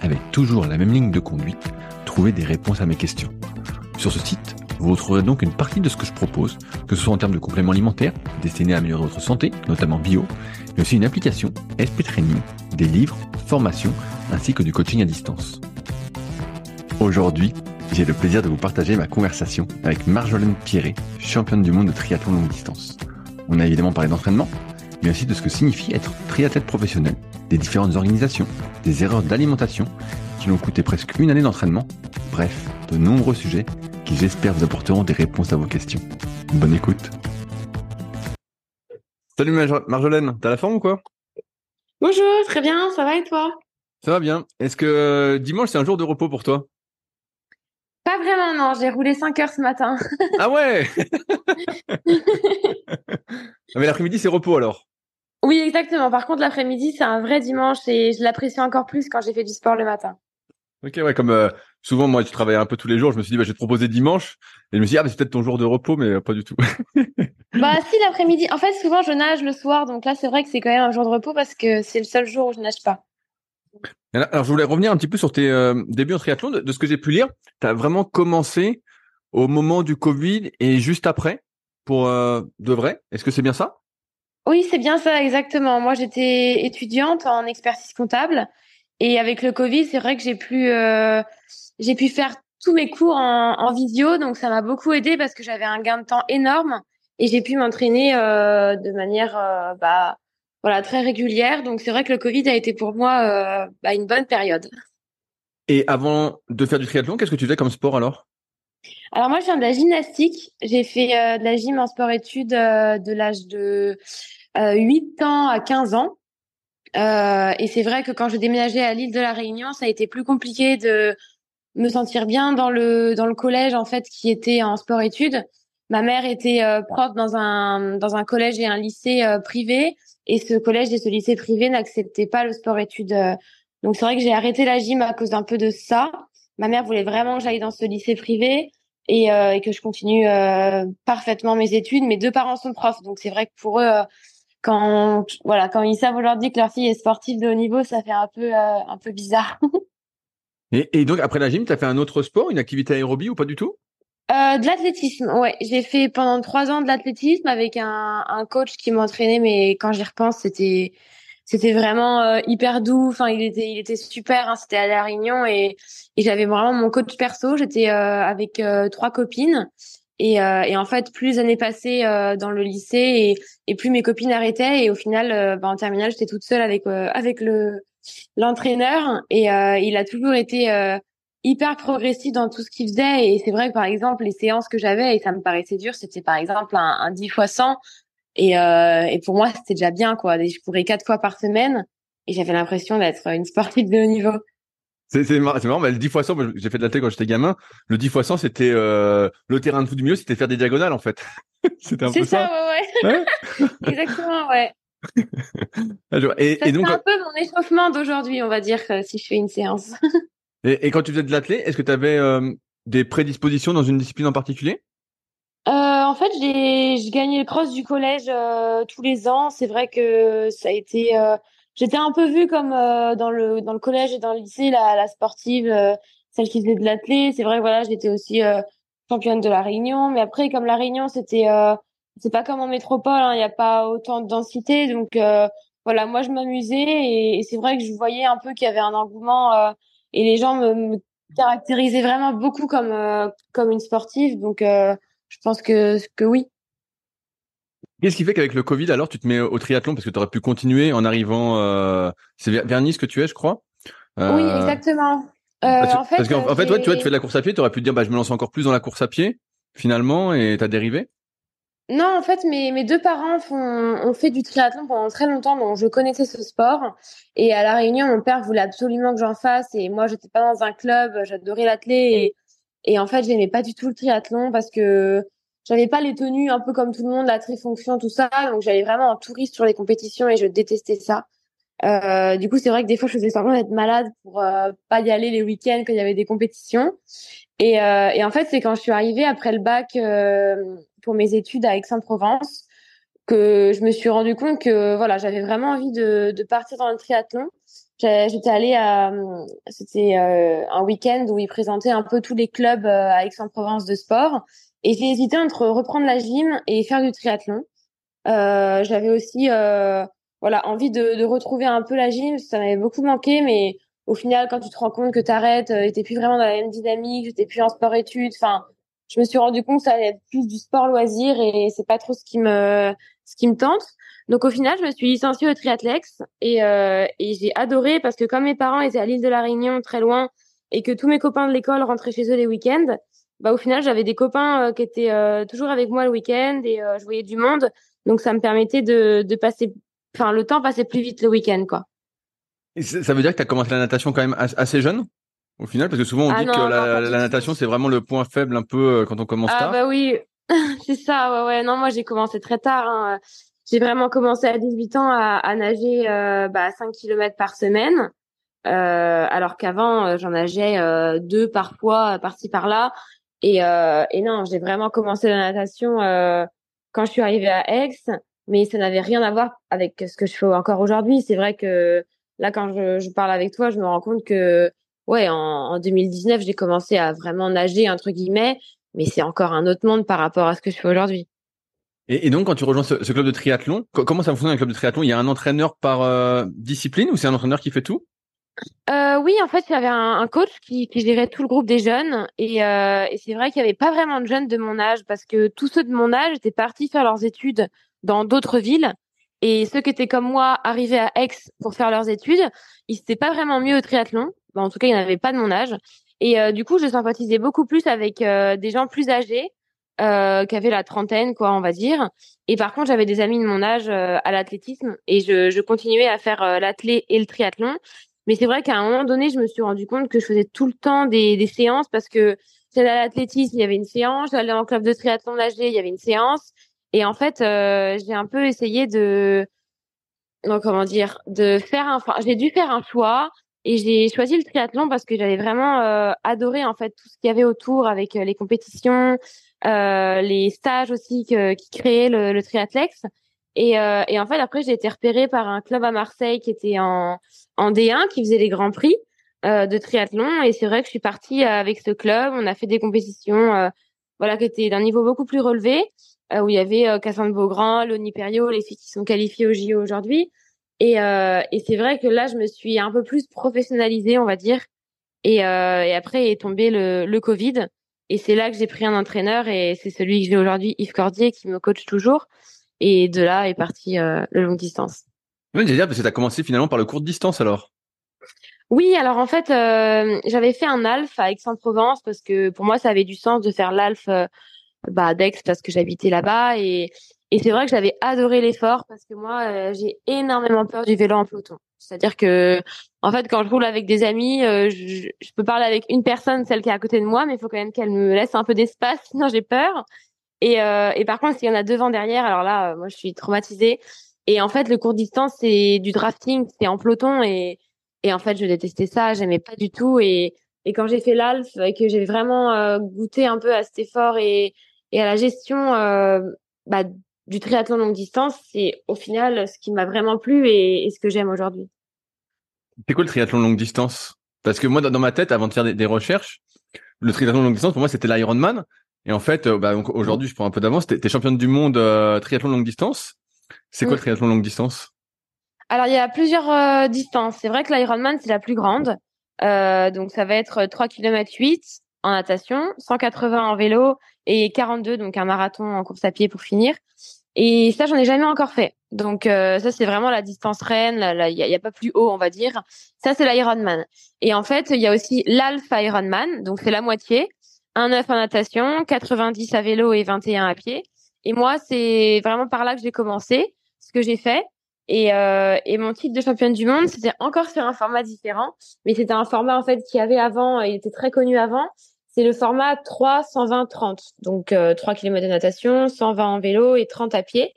avec toujours la même ligne de conduite, trouver des réponses à mes questions. Sur ce site, vous retrouverez donc une partie de ce que je propose, que ce soit en termes de compléments alimentaires, destinés à améliorer votre santé, notamment bio, mais aussi une application, SP Training, des livres, formations, ainsi que du coaching à distance. Aujourd'hui, j'ai le plaisir de vous partager ma conversation avec Marjolaine Pierret, championne du monde de triathlon longue distance. On a évidemment parlé d'entraînement, mais aussi de ce que signifie être triathlète professionnel, des différentes organisations, des erreurs d'alimentation qui l'ont coûté presque une année d'entraînement. Bref, de nombreux sujets qui j'espère vous apporteront des réponses à vos questions. Bonne écoute. Salut Marjolaine, t'as la forme ou quoi? Bonjour, très bien, ça va et toi? Ça va bien. Est-ce que euh, dimanche c'est un jour de repos pour toi? Pas vraiment, non. J'ai roulé 5 heures ce matin. ah ouais Mais l'après-midi c'est repos alors oui, exactement. Par contre, l'après-midi, c'est un vrai dimanche et je l'apprécie encore plus quand j'ai fait du sport le matin. Ok, ouais, comme euh, souvent, moi, tu travaillais un peu tous les jours, je me suis dit, bah, je vais te proposer dimanche. Et je me suis dit, ah, c'est peut-être ton jour de repos, mais euh, pas du tout. bah, si, l'après-midi. En fait, souvent, je nage le soir. Donc là, c'est vrai que c'est quand même un jour de repos parce que c'est le seul jour où je nage pas. Alors, je voulais revenir un petit peu sur tes euh, débuts en triathlon. De, ce que j'ai pu lire, tu as vraiment commencé au moment du Covid et juste après pour de vrai. Est-ce que c'est bien ça? Oui, c'est bien ça, exactement. Moi, j'étais étudiante en expertise comptable et avec le Covid, c'est vrai que j'ai pu euh, j'ai pu faire tous mes cours en, en visio, donc ça m'a beaucoup aidé parce que j'avais un gain de temps énorme et j'ai pu m'entraîner euh, de manière euh, bah voilà très régulière. Donc c'est vrai que le Covid a été pour moi bah, une bonne période. Et avant de faire du triathlon, qu'est-ce que tu faisais comme sport alors? Alors moi, je viens de la gymnastique. J'ai fait euh, de la gym en sport-études euh, de l'âge de euh, 8 ans à 15 ans. Euh, et c'est vrai que quand je déménageais à l'île de la Réunion, ça a été plus compliqué de me sentir bien dans le dans le collège en fait qui était en sport-études. Ma mère était prof dans un dans un collège et un lycée privé et ce collège et ce lycée privé n'acceptaient pas le sport-études. donc c'est vrai que j'ai arrêté la gym à cause d'un peu de ça ma mère voulait vraiment que j'aille dans ce lycée privé et, euh, et que je continue euh, parfaitement mes études. Mes deux parents sont profs, donc c'est vrai que pour eux, euh, quand voilà, quand ils savent aujourd'hui que leur fille est sportive de haut niveau, ça fait un peu un peu bizarre. et, et, donc après la gym, tu as fait un autre sport, une activité aérobie ou pas du tout? De l'athlétisme, ouais. J'ai fait pendant trois ans de l'athlétisme avec un, un coach qui m'entraînait, mais quand j'y repense, c'était c'était vraiment euh, hyper doux. Enfin, il était, il était super. Hein, c'était à la Réunion et, et j'avais vraiment mon coach perso. J'étais euh, avec euh, trois copines et, et, en fait, plus les années passaient dans le lycée et, plus mes copines arrêtaient. Et au final, bah, en terminale, j'étais toute seule avec avec le l'entraîneur. Et il a toujours été hyper progressif dans tout ce qu'il faisait. Et c'est vrai que par exemple les séances que j'avais et ça me paraissait dur c'était par exemple un, un 10 x 100 et, euh, et pour moi, c'était déjà bien, quoi. Je courais quatre fois par semaine. Et j'avais l'impression d'être une sportive de haut niveau. C'est marrant, marrant mais le 10 x 100, j'ai fait de la télé quand j'étais gamin. Le 10 x 100, c'était euh, le terrain de foot du milieu, c'était faire des diagonales en fait. c'était un peu ça. C'est ça, ouais, ouais. Exactement, ouais. et, ça et donc, un peu mon échauffement d'aujourd'hui, on va dire, euh, si je fais une séance. et, et, quand tu faisais de l'athlé, est-ce que tu avais euh, des prédispositions dans une discipline en particulier? Euh, en fait, j'ai je gagnais le cross du collège tous les ans. C'est vrai que ça a été. Euh, j'étais un peu vue comme euh, dans le dans le collège et dans le lycée la, la sportive, celle qui faisait de l'athlé. C'est vrai, voilà, j'étais aussi championne de la Réunion. Mais après, comme la Réunion, c'était c'est pas comme en métropole. Hein, il n'y a pas autant de densité, donc voilà, moi je m'amusais et, c'est vrai que je voyais un peu qu'il y avait un engouement et les gens me, me caractérisaient vraiment beaucoup comme comme une sportive. Donc je pense que, que oui. Qu'est-ce qui fait qu'avec le Covid, alors, tu te mets au triathlon parce que tu aurais pu continuer en arrivant. Euh... C'est vers Nice que tu es, je crois. Euh... Oui, exactement. Euh, parce, en fait, parce qu'en fait, ouais, tu vois, tu fais de la course à pied, tu aurais pu te dire, bah, je me lance encore plus dans la course à pied, finalement, et t'as dérivé. Non, en fait, mes, mes deux parents font, ont fait du triathlon pendant très longtemps, donc je connaissais ce sport. Et à La Réunion, mon père voulait absolument que j'en fasse. Et moi, j'étais pas dans un club, j'adorais l'athlé. Et, et en fait, j'aimais pas du tout le triathlon parce que j'avais pas les tenues un peu comme tout le monde, la trifonction, tout ça. Donc, j'allais vraiment en touriste sur les compétitions et je détestais ça. Euh, du coup, c'est vrai que des fois, je faisais semblant d'être malade pour euh, pas y aller les week-ends quand il y avait des compétitions. Et, euh, et en fait, c'est quand je suis arrivée après le bac euh, pour mes études à Aix-en-Provence que je me suis rendu compte que voilà, j'avais vraiment envie de, de partir dans le triathlon. J'étais allée à, c'était un week-end où ils présentaient un peu tous les clubs à Aix-en-Provence de sport, et j'ai hésité entre reprendre la gym et faire du triathlon. j'avais aussi voilà, envie de, de, retrouver un peu la gym, ça m'avait beaucoup manqué, mais au final, quand tu te rends compte que tu arrêtes, euh, t'es plus vraiment dans la même dynamique, j'étais plus en sport-études, enfin, je me suis rendu compte que ça allait être plus du sport-loisir et c'est pas trop ce qui me, ce qui me tente. Donc au final, je me suis licenciée au triathlex et, euh, et j'ai adoré parce que comme mes parents étaient à l'île de la Réunion, très loin, et que tous mes copains de l'école rentraient chez eux les week-ends, bah au final, j'avais des copains euh, qui étaient euh, toujours avec moi le week-end et je voyais du monde. Donc ça me permettait de, de passer enfin, le temps passait plus vite le week-end, quoi. ça veut dire que tu as commencé la natation quand même assez jeune au final? Parce que souvent on ah dit que la, natation c'est vraiment le point faible un peu euh, quand on commence ah, tard. Ah bah oui, c'est ça ouais ouais. Non, moi j'ai commencé très tard hein. J'ai vraiment commencé à 18 ans à, à nager euh, bah, 5 km par semaine. Euh, alors qu'avant euh, j'en nageais euh, deux parfois par-ci par-là et, et non j'ai vraiment commencé la natation quand je suis arrivée à Aix mais ça n'avait rien à voir avec ce que je fais encore aujourd'hui. C'est vrai que là, quand je, parle avec toi, je me rends compte que, ouais, en, en 2019, j'ai commencé à vraiment nager, entre guillemets, mais c'est encore un autre monde par rapport à ce que je fais aujourd'hui. Et, donc, quand tu rejoins ce, ce club de triathlon, comment ça fonctionne un club de triathlon? Il y a un entraîneur par euh, discipline ou c'est un entraîneur qui fait tout? Euh, oui, en fait, il y avait un, coach qui, gérait tout le groupe des jeunes. Et, euh, c'est vrai qu'il n'y avait pas vraiment de jeunes de mon âge parce que tous ceux de mon âge étaient partis faire leurs études dans d'autres villes. Et ceux qui étaient comme moi arrivés à Aix pour faire leurs études, ils s'étaient pas vraiment mis au triathlon. en tout cas, il n'y en avait pas de mon âge. Et euh, du coup, je sympathisais beaucoup plus avec euh, des gens plus âgés, euh, qui avaient la trentaine, quoi, on va dire. Et par contre, j'avais des amis de mon âge euh, à l'athlétisme et je, je, continuais à faire l'athlé et le triathlon. Mais c'est vrai qu'à un moment donné, je me suis rendu compte que je faisais tout le temps des, séances parce que j'allais à l'athlétisme, il y avait une séance, j'allais en club de triathlon nager, il y avait une séance. Et en fait, euh, j'ai un peu essayé de, donc comment dire, de faire un, j'ai dû faire un choix et j'ai choisi le triathlon parce que j'avais vraiment euh, adoré en fait tout ce qu'il y avait autour avec euh, les compétitions, les stages aussi qui créaient le, le triathlex. Et, euh, et en fait, après, j'ai été repérée par un club à Marseille qui était en, en D1, qui faisait les grands prix euh, de triathlon. Et c'est vrai que je suis partie avec ce club. On a fait des compétitions, voilà, qui étaient d'un niveau beaucoup plus relevé. Euh, où il y avait euh, Cassandre Beaugrand, Loni Perio, les filles qui sont qualifiées au JO aujourd'hui. Et, euh, et c'est vrai que là, je me suis un peu plus professionnalisée, on va dire. Et, euh, et après est tombé le, le Covid. Et c'est là que j'ai pris un entraîneur et c'est celui que j'ai aujourd'hui, Yves Cordier, qui me coach toujours. Et de là est parti euh, le long distance. Oui, dire parce que tu as commencé finalement par le court distance alors? Oui, alors en fait, euh, j'avais fait un ALF à Aix-en-Provence parce que pour moi, ça avait du sens de faire l'ALF bah, d'Aix parce que j'habitais là-bas et, et c'est vrai que j'avais adoré l'effort parce que moi euh, j'ai énormément peur du vélo en peloton. C'est-à-dire que en fait quand je roule avec des amis, euh, je, je, peux parler avec une personne, celle qui est à côté de moi, mais il faut quand même qu'elle me laisse un peu d'espace, sinon j'ai peur. Et, euh, et par contre s'il y en a devant derrière, alors là moi je suis traumatisée. Et en fait le court distance c'est du drafting, c'est en peloton et et en fait je détestais ça, j'aimais pas du tout et et quand j'ai fait l'ALF et que j'ai vraiment goûté un peu à cet effort et et à la gestion euh, bah, du triathlon longue distance, c'est au final ce qui m'a vraiment plu et ce que j'aime aujourd'hui. C'est quoi le triathlon longue distance? Parce que moi, dans ma tête, avant de faire des, recherches, le triathlon longue distance, pour moi, c'était l'Ironman. Et en fait, euh, bah, aujourd'hui, je prends un peu d'avance. T'es, es championne du monde euh, triathlon longue distance. C'est quoi le triathlon longue distance? Alors, il y a plusieurs euh, distances. C'est vrai que l'Ironman, c'est la plus grande. Euh, donc, ça va être 3 km 8 en natation, 180 en vélo et 42, donc un marathon en course à pied pour finir. Et ça, j'en ai jamais encore fait. Donc euh, ça, c'est vraiment la distance reine. Il y, a, pas plus haut, on va dire. Ça, c'est l'Ironman. Et en fait, il y a aussi l'Alpha Ironman, donc c'est la moitié. Un 9 en natation, 90 à vélo et 21 à pied. Et moi, c'est vraiment par là que j'ai commencé, ce que j'ai fait. Et, euh, et mon titre de championne du monde, c'était encore sur un format différent, mais c'était un format en fait qui avait avant, il était très connu avant. C'est le format 3, 120, 30. Donc euh, 3 km de natation, 120 en vélo et 30 à pied.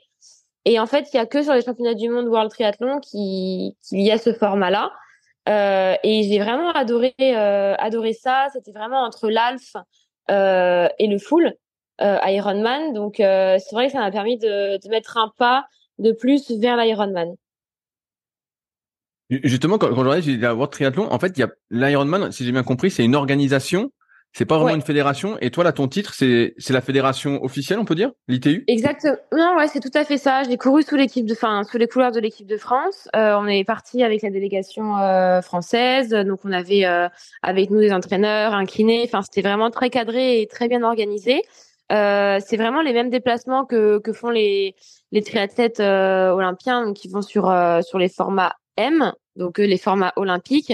Et en fait, il y a que sur les championnats du monde World Triathlon qu'il qui y a ce format-là. Euh, et j'ai vraiment adoré euh, adoré ça. C'était vraiment entre l'alf euh, et le full euh, Ironman. Donc euh, c'est vrai que ça m'a permis de, de mettre un pas de plus vers l'Ironman. Justement, quand, quand j'ai la World Triathlon, en fait, il y a l'Ironman, si j'ai bien compris, c'est une organisation c'est pas vraiment Ouais. une fédération. Et toi, là, ton titre, c'est c'est la fédération officielle, on peut dire, l'ITU? Exactement. Non, ouais, c'est tout à fait ça. J'ai couru sous l'équipe de, enfin, sous les couleurs de l'équipe de France. Euh, on est parti avec la délégation euh, française. Donc, on avait euh, avec nous des entraîneurs, un kiné. Enfin, c'était vraiment très cadré et très bien organisé. Euh, c'est vraiment les mêmes déplacements que que font les les triathlètes euh, olympiens, donc qui vont sur euh, sur les formats M, donc les formats olympiques.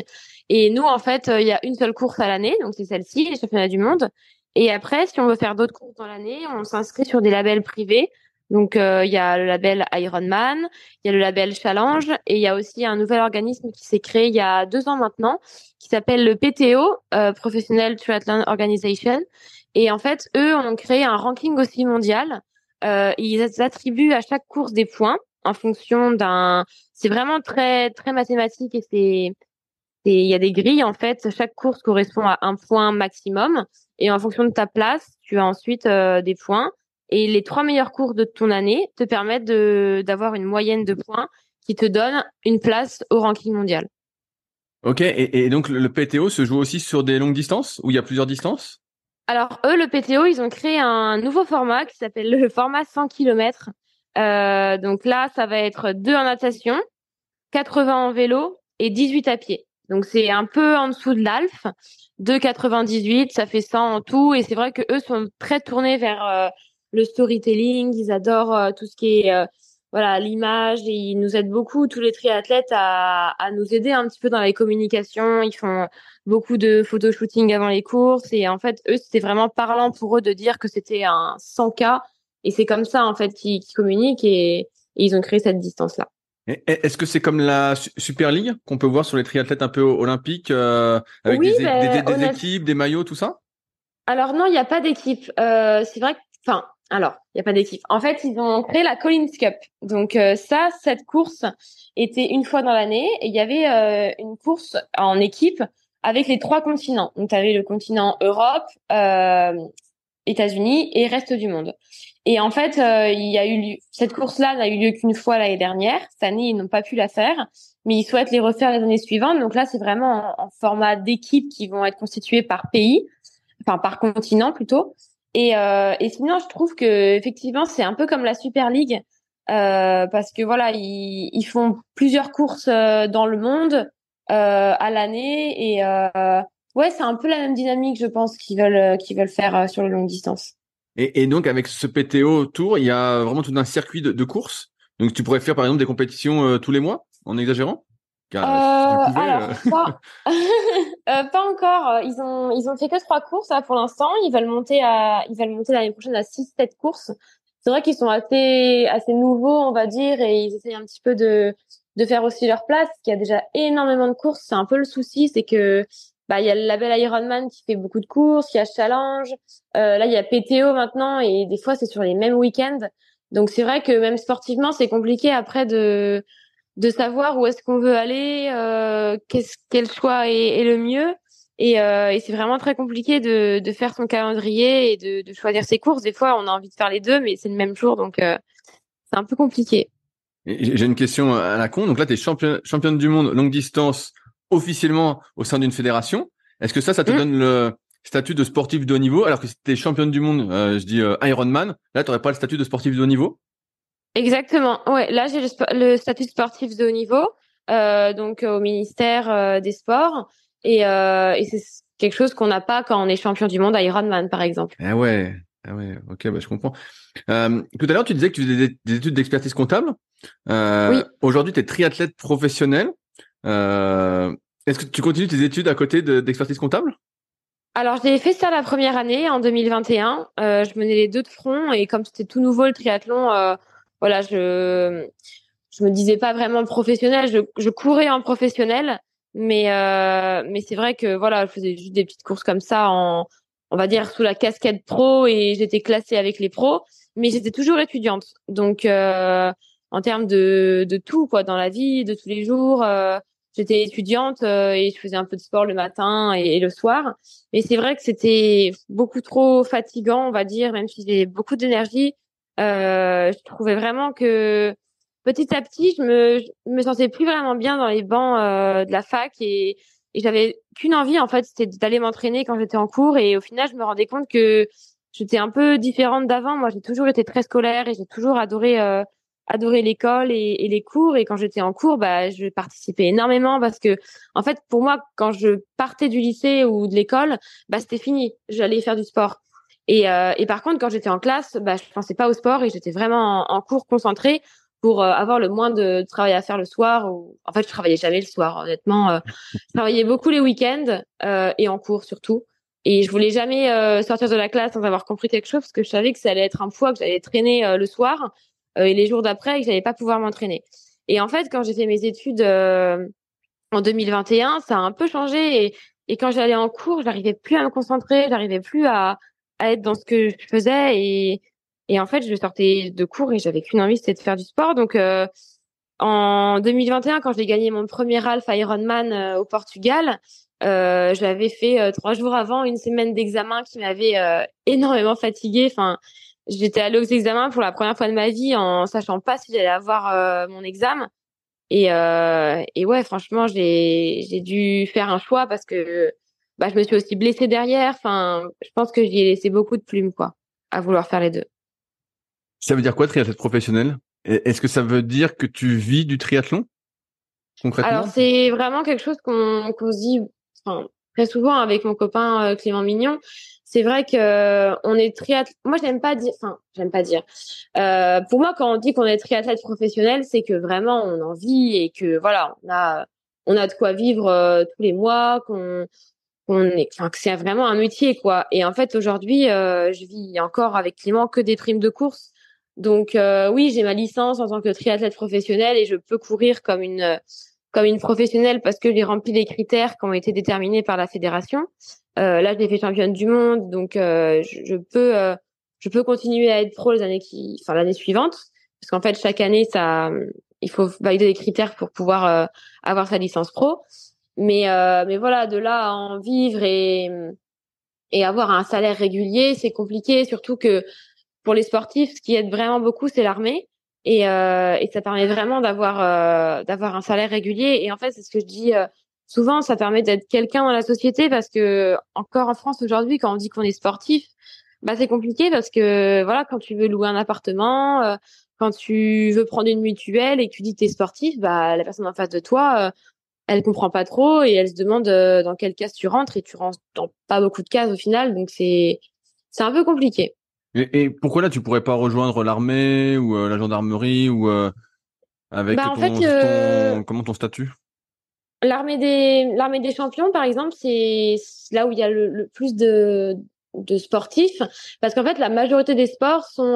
Et nous, en fait, euh, il y a une seule course à l'année, donc c'est celle-ci, les championnats du monde. Et après, si on veut faire d'autres courses dans l'année, on s'inscrit sur des labels privés. Donc, euh, il y a le label Ironman, il y a le label Challenge, et il y a aussi un nouvel organisme qui s'est créé il y a deux ans maintenant, qui s'appelle le PTO, euh, Professional Triathlon Organization. Et en fait, eux ont créé un ranking aussi mondial. Euh, ils attribuent à chaque course des points en fonction d'un. C'est vraiment très très mathématique et c'est c'est- il y a des grilles en fait. Chaque course correspond à un point maximum et en fonction de ta place, tu as ensuite euh, des points. Et les trois meilleures courses de ton année te permettent d'avoir une moyenne de points qui te donne une place au ranking mondial. Ok. Et, et donc le, le PTO se joue aussi sur des longues distances où il y a plusieurs distances? Alors eux, le PTO, ils ont créé un nouveau format qui s'appelle le format 100 km. Euh, donc là, ça va être 2 en natation, 80 en vélo et 18 à pied. Donc c'est un peu en dessous de l'Alf. 2,98, ça fait 100 en tout. Et c'est vrai que eux sont très tournés vers euh, le storytelling. Ils adorent euh, tout ce qui est euh, voilà l'image. Ils nous aident beaucoup, tous les triathlètes, à, à nous aider un petit peu dans les communications. Ils font beaucoup de photoshooting avant les courses. Et en fait, eux, c'était vraiment parlant pour eux de dire que c'était un 100K. Et c'est comme ça, en fait, qu'ils communiquent et, ils ont créé cette distance-là. Et- et Est-ce que c'est comme la Su- Super League qu'on peut voir sur les triathlètes un peu olympiques euh, avec Oui, des, équipes, des maillots, tout ça? Alors non, il n'y a pas d'équipe. Euh, c'est vrai que, enfin, alors, il n'y a pas d'équipe. En fait, ils ont créé la Collins Cup. Donc euh, ça, cette course était une fois dans l'année et il y avait une course en équipe avec les trois continents. Donc tu avais le continent Europe, États-Unis et reste du monde. Et en fait, euh, il y a eu cette course-là n'a eu lieu qu'une fois l'année dernière. Cette année, ils n'ont pas pu la faire, mais ils souhaitent les refaire les années suivantes. Donc là, c'est vraiment en, format d'équipes qui vont être constituées par pays, enfin par continent plutôt. Et, euh, et sinon, je trouve que effectivement, c'est un peu comme la Super League euh, parce que voilà, ils, ils font plusieurs courses euh, dans le monde euh, à l'année et euh, ouais, c'est un peu la même dynamique, je pense, qu'ils veulent qu'ils veulent faire sur les longues distances. Et, et donc avec ce PTO autour, il y a vraiment tout un circuit de, de courses. Donc tu pourrais faire par exemple des compétitions euh, tous les mois, en exagérant? Car, Euh, si tu pouvais, alors, pas, pas encore. Ils ont, ils ont fait que trois courses là pour l'instant. Ils veulent monter à, ils veulent monter l'année prochaine à six, sept courses. C'est vrai qu'ils sont assez, assez nouveaux, on va dire, et ils essayent un petit peu de, de faire aussi leur place. qu'il y a déjà énormément de courses. C'est un peu le souci, c'est que, bah, il y a le label Ironman qui fait beaucoup de courses. Il y a Challenge. Euh, là, il y a PTO maintenant, et des fois, c'est sur les mêmes week-ends. Donc, c'est vrai que même sportivement, c'est compliqué après de, de savoir où est-ce qu'on veut aller, euh, qu'est-ce, quel choix est, le mieux. Et, euh, et c'est vraiment très compliqué de, de faire son calendrier et de, de choisir ses courses. Des fois, on a envie de faire les deux, mais c'est le même jour, donc c'est un peu compliqué. J'ai une question à la con. Donc là, tu es championne du monde longue distance officiellement au sein d'une fédération. Est-ce que ça, ça te Mm. donne le statut de sportif de haut niveau alors que si tu championne du monde, euh, je dis euh, Ironman, là, tu pas le statut de sportif de haut niveau? Exactement. Ouais, là j'ai le, statut sportif de haut niveau, euh, donc au ministère des Sports, et, et c'est quelque chose qu'on n'a pas quand on est champion du monde à Ironman, par exemple. Ah ouais, ah ouais, ok, bah, je comprends. Euh, tout à l'heure, tu disais que tu faisais des, des études d'expertise comptable. Euh, Oui. Aujourd'hui, tu es triathlète professionnel. Euh, Est-ce que tu continues tes études à côté de- d'expertise comptable? Alors j'ai fait ça la première année en 2021. Euh, je menais les deux de front et comme c'était tout nouveau le triathlon, euh, voilà, je je me disais pas vraiment professionnel. Je, courais en professionnel, mais euh, mais c'est vrai que voilà, je faisais juste des petites courses comme ça en on va dire sous la casquette pro et j'étais classée avec les pros, mais j'étais toujours étudiante. Donc en termes de de tout quoi dans la vie de tous les jours. Euh, j'étais étudiante euh, et je faisais un peu de sport le matin et, le soir. Mais c'est vrai que c'était beaucoup trop fatigant, on va dire, même si j'ai beaucoup d'énergie. Euh, je trouvais vraiment que petit à petit, je me, me sentais plus vraiment bien dans les bancs euh, de la fac et, et j'avais qu'une envie en fait, c'était d'aller m'entraîner quand j'étais en cours. Et au final, je me rendais compte que j'étais un peu différente d'avant. Moi, j'ai toujours été très scolaire et j'ai toujours adoré euh, adoré l'école et, les cours. Et quand j'étais en cours, bah, je participais énormément parce que, en fait, pour moi, quand je partais du lycée ou de l'école, bah, c'était fini. J'allais faire du sport. Et, euh, et par contre, quand j'étais en classe, bah, je pensais pas au sport et j'étais vraiment en, cours concentrée pour euh, avoir le moins de travail à faire le soir. Ou... En fait, je travaillais jamais le soir, honnêtement. Euh, je travaillais beaucoup les week-ends et en cours surtout. Et je voulais jamais sortir de la classe sans avoir compris quelque chose parce que je savais que ça allait être un poids que j'allais traîner le soir et les jours d'après que j'allais pas pouvoir m'entraîner. Et en fait, quand j'ai fait mes études euh, en 2021, ça a un peu changé et, et quand j'allais en cours, j'arrivais plus à me concentrer, j'arrivais plus à, être dans ce que je faisais et, et en fait, je sortais de cours et j'avais qu'une envie, c'était de faire du sport. Donc euh, en 2021, quand j'ai gagné mon premier Half Ironman euh, au Portugal, euh, j'avais fait trois jours avant une semaine d'examen qui m'avait énormément fatiguée. Enfin, j'étais allée aux examens pour la première fois de ma vie en sachant pas si j'allais avoir euh, mon examen. Et, euh, et ouais, franchement, j'ai j'ai dû faire un choix parce que bah, je me suis aussi blessée derrière. Enfin, je pense que j'y ai laissé beaucoup de plumes, quoi, à vouloir faire les deux. Ça veut dire quoi, triathlète professionnel? Est-ce que ça veut dire que tu vis du triathlon concrètement? Alors, c'est vraiment quelque chose qu'on qu'on se dit enfin, très souvent avec mon copain euh, Clément Mignon c'est vrai que euh, on est triathlète. Moi, j'aime pas dire. Enfin, j'aime pas dire. Euh, pour moi, quand on dit qu'on est triathlète professionnel, c'est que vraiment on en vit et que voilà, on a on a de quoi vivre euh, tous les mois, qu'on qu'on est. Enfin, que c'est vraiment un métier quoi. Et en fait, aujourd'hui, je vis encore avec Clément que des primes de course. Donc oui, j'ai ma licence en tant que triathlète professionnel et je peux courir comme une comme une professionnelle parce que j'ai rempli les critères qui ont été déterminés par la fédération. Euh, là, j'ai fait championne du monde, donc euh, je, je, peux euh, je peux continuer à être pro les années qui, enfin l'année suivante, parce qu'en fait chaque année ça, il faut valider les critères pour pouvoir euh, avoir sa licence pro. Mais mais voilà, de là à en vivre et et avoir un salaire régulier, c'est compliqué, surtout que pour les sportifs, ce qui aide vraiment beaucoup, c'est l'armée. Et, euh, et ça permet vraiment d'avoir euh, d'avoir un salaire régulier. Et en fait, c'est ce que je dis euh, souvent, ça permet d'être quelqu'un dans la société parce que encore en France aujourd'hui, quand on dit qu'on est sportif, bah c'est compliqué parce que voilà, quand tu veux louer un appartement, euh, quand tu veux prendre une mutuelle et que tu dis que tu es sportif, bah la personne en face de toi, elle comprend pas trop et elle se demande dans quelle case tu rentres et tu rentres dans pas beaucoup de cases au final, donc c'est c'est un peu compliqué. Et, pourquoi là tu pourrais pas rejoindre l'armée ou euh, la gendarmerie ou euh, avec bah, ton, euh, comment ton statut? L'armée des l'armée des champions par exemple c'est là où il y a le, plus de de sportifs parce qu'en fait la majorité des sports sont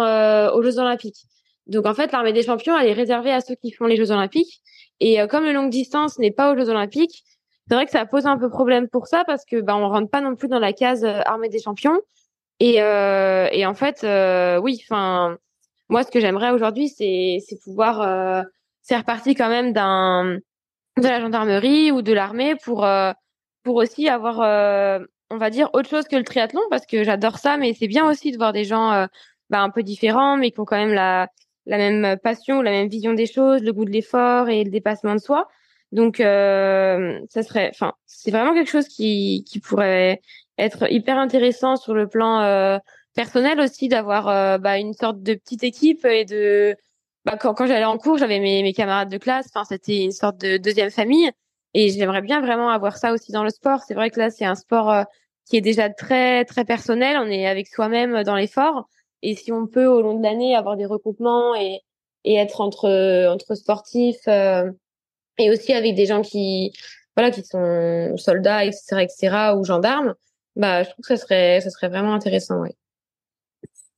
aux Jeux Olympiques. Donc en fait l'armée des champions elle est réservée à ceux qui font les Jeux Olympiques et comme le longue distance n'est pas aux Jeux Olympiques c'est vrai que ça pose un peu problème pour ça parce que bah on rentre pas non plus dans la case armée des champions et, euh, et en fait, euh, oui, enfin, moi, ce que j'aimerais aujourd'hui, c'est, c'est pouvoir euh, faire partie quand même d'un de la gendarmerie ou de l'armée pour euh, pour aussi avoir, euh, on va dire, autre chose que le triathlon parce que j'adore ça, mais c'est bien aussi de voir des gens euh, bah, un peu différents, mais qui ont quand même la la même passion, la même vision des choses, le goût de l'effort et le dépassement de soi. Donc, euh, ça serait, enfin, c'est vraiment quelque chose qui qui pourrait être hyper intéressant sur le plan euh, personnel aussi d'avoir euh, bah, une sorte de petite équipe et de bah, quand, quand j'allais en cours j'avais mes, mes camarades de classe. Enfin c'était une sorte de deuxième famille. Et j'aimerais bien vraiment avoir ça aussi dans le sport. C'est vrai que là c'est un sport euh, qui est déjà très très personnel. On est avec soi-même dans l'effort. Et si on peut au long de l'année avoir des recoupements et et être entre entre sportifs et aussi avec des gens qui voilà qui sont soldats etc etc ou gendarmes bah, je trouve que ça serait, ça serait vraiment intéressant, ouais.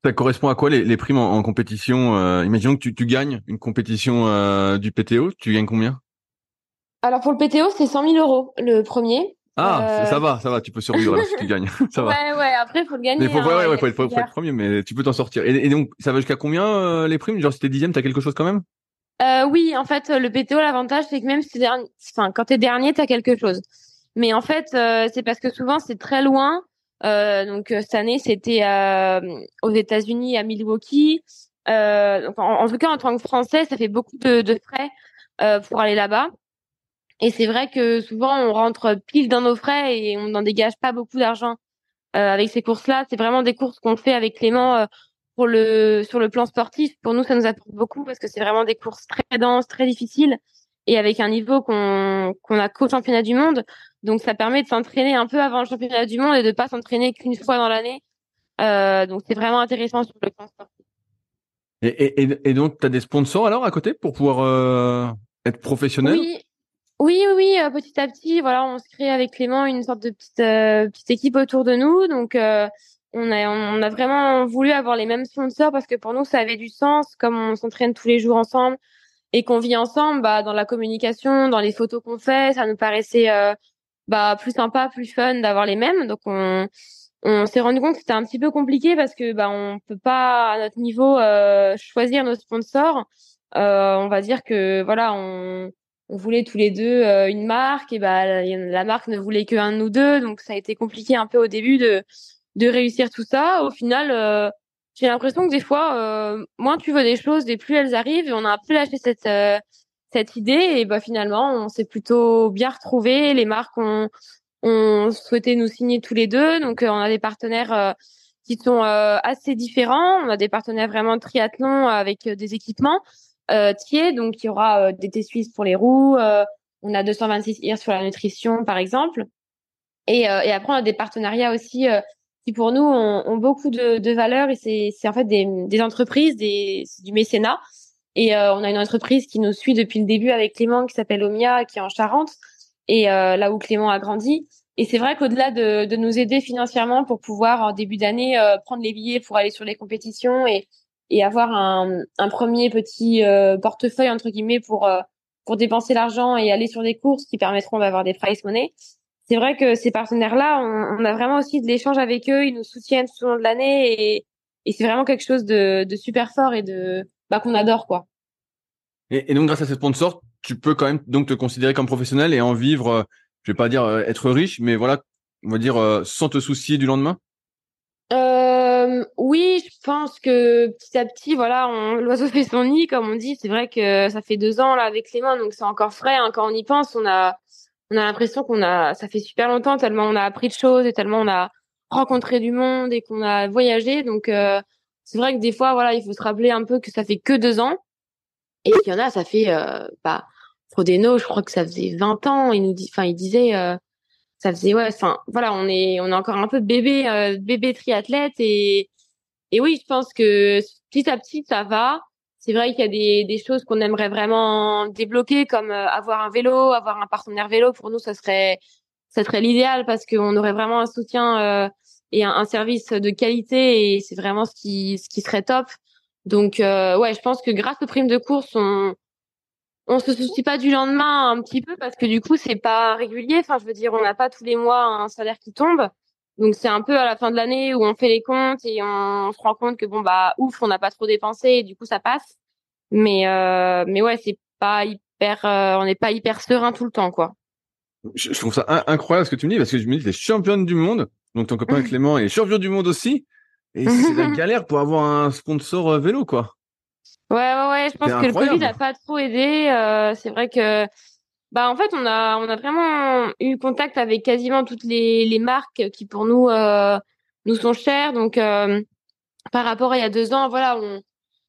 Ça correspond à quoi les, les primes en, compétition euh, Imaginons que tu, tu gagnes une compétition euh, du PTO, tu gagnes combien? Alors pour le PTO, c'est 100 000 euros le premier. Ah, ça va, ça va, tu peux survivre là, si tu gagnes. ça va. Ouais, ouais, après, faut le gagner. Mais faut, hein, ouais, ouais, faut, être, faut, être premier, mais tu peux t'en sortir. Et, et, donc, ça va jusqu'à combien euh, les primes? Genre, si t'es dixième, t'as quelque chose quand même? Euh, Oui, en fait, le PTO, l'avantage, c'est que même si t'es enfin, quand t'es dernier, t'as quelque chose. Mais en fait, euh, c'est parce que souvent, c'est très loin. Euh, donc, cette année, c'était aux États-Unis, à Milwaukee. en, tout cas, en tant que Français, ça fait beaucoup de, frais pour aller là-bas. Et c'est vrai que souvent on rentre pile dans nos frais et on n'en dégage pas beaucoup d'argent euh, avec ces courses-là. C'est vraiment des courses qu'on fait avec Clément euh, sur le plan sportif. Pour nous, ça nous apporte beaucoup parce que c'est vraiment des courses très denses, très difficiles et avec un niveau qu'on qu'on a qu'au championnat du monde. Donc ça permet de s'entraîner un peu avant le championnat du monde et de pas s'entraîner qu'une fois dans l'année. Euh, donc c'est vraiment intéressant sur le plan sportif. Et, et, et donc tu as des sponsors alors à côté pour pouvoir euh, être professionnel? Oui, oui, oui, oui, euh, petit à petit, voilà, on se crée avec Clément une sorte de petite petite équipe autour de nous. Donc, on a on a vraiment voulu avoir les mêmes sponsors parce que pour nous, ça avait du sens, comme on s'entraîne tous les jours ensemble et qu'on vit ensemble, bah, dans la communication, dans les photos qu'on fait, ça nous paraissait bah plus sympa, plus fun d'avoir les mêmes. Donc, on on s'est rendu compte que c'était un petit peu compliqué parce que bah on peut pas à notre niveau choisir nos sponsors. on va dire que voilà, on on voulait tous les deux euh, une marque et bah la marque ne voulait que un de nous deux donc ça a été compliqué un peu au début de de réussir tout ça au final euh, j'ai l'impression que des fois euh, moins tu veux des choses et plus elles arrivent et on a un peu lâché cette cette idée et bah finalement on s'est plutôt bien retrouvés les marques ont ont souhaité nous signer tous les deux donc on a des partenaires qui sont assez différents on a des partenaires vraiment triathlon avec des équipements euh, Thier, donc il y aura euh, des T suisses pour les roues. Euh, on a 226 IR sur la nutrition, par exemple. Et, euh, après, on a des partenariats aussi qui, pour nous, ont, ont beaucoup de, de valeur. Et c'est en fait des, des entreprises, des, du mécénat. Et on a une entreprise qui nous suit depuis le début avec Clément, qui s'appelle Omia, qui est en Charente, et là où Clément a grandi. Et c'est vrai qu'au-delà de, de, nous aider financièrement pour pouvoir en début d'année prendre les billets pour aller sur les compétitions et, et avoir un, un premier petit euh, portefeuille entre guillemets pour euh, pour dépenser l'argent et aller sur des courses qui permettront d'avoir des price money. C'est vrai que ces partenaires-là, on, on, a vraiment aussi de l'échange avec eux, ils nous soutiennent tout au long de l'année et, et c'est vraiment quelque chose de, de super fort et de bah, qu'on adore quoi. Et, et, donc grâce à ces sponsors, tu peux quand même donc te considérer comme professionnel et en vivre, euh, je vais pas dire être riche, mais voilà, on va dire sans te soucier du lendemain? Euh, oui, je pense que petit à petit, voilà, l'oiseau fait son nid, comme on dit. C'est vrai que ça fait deux ans là avec Clément, donc c'est encore frais. Hein. Quand on y pense, on a, on a l'impression qu'on a, ça fait super longtemps tellement on a appris de choses et tellement on a rencontré du monde et qu'on a voyagé. Donc euh, c'est vrai que des fois, voilà, il faut se rappeler un peu que ça fait que deux ans. Et qu'il y en a, ça fait, euh, bah, Frodeno, je crois que ça faisait 20 ans. Il nous dit, enfin, il disait. Euh, ça faisait ouais enfin voilà on est on est encore un peu bébé euh, bébé triathlète et et oui je pense que petit à petit ça va c'est vrai qu'il y a des des choses qu'on aimerait vraiment débloquer comme euh, avoir un vélo avoir un partenaire vélo pour nous ça serait ça serait l'idéal parce qu'on aurait vraiment un soutien euh, et un, service de qualité et c'est vraiment ce qui ce qui serait top donc euh, ouais je pense que grâce aux primes de course on on se soucie pas du lendemain un petit peu parce que du coup c'est pas régulier. Enfin, je veux dire, on n'a pas tous les mois un salaire qui tombe. Donc c'est un peu à la fin de l'année où on fait les comptes et on, se rend compte que bon bah ouf, on n'a pas trop dépensé et du coup ça passe. Mais euh, mais ouais, c'est pas hyper, euh, on n'est pas hyper serein tout le temps quoi. Je, trouve ça incroyable ce que tu me dis parce que je me dis t'es championne du monde, donc ton copain Clément est champion du monde aussi, et c'est la galère pour avoir un sponsor euh, vélo quoi. Ouais, ouais, ouais. Je pense que le Covid a pas trop aidé. Euh, c'est vrai que, bah, en fait, on a, on a vraiment eu contact avec quasiment toutes les, les marques qui pour nous, euh, nous sont chères. Donc, euh, par rapport à il y a deux ans, voilà, on,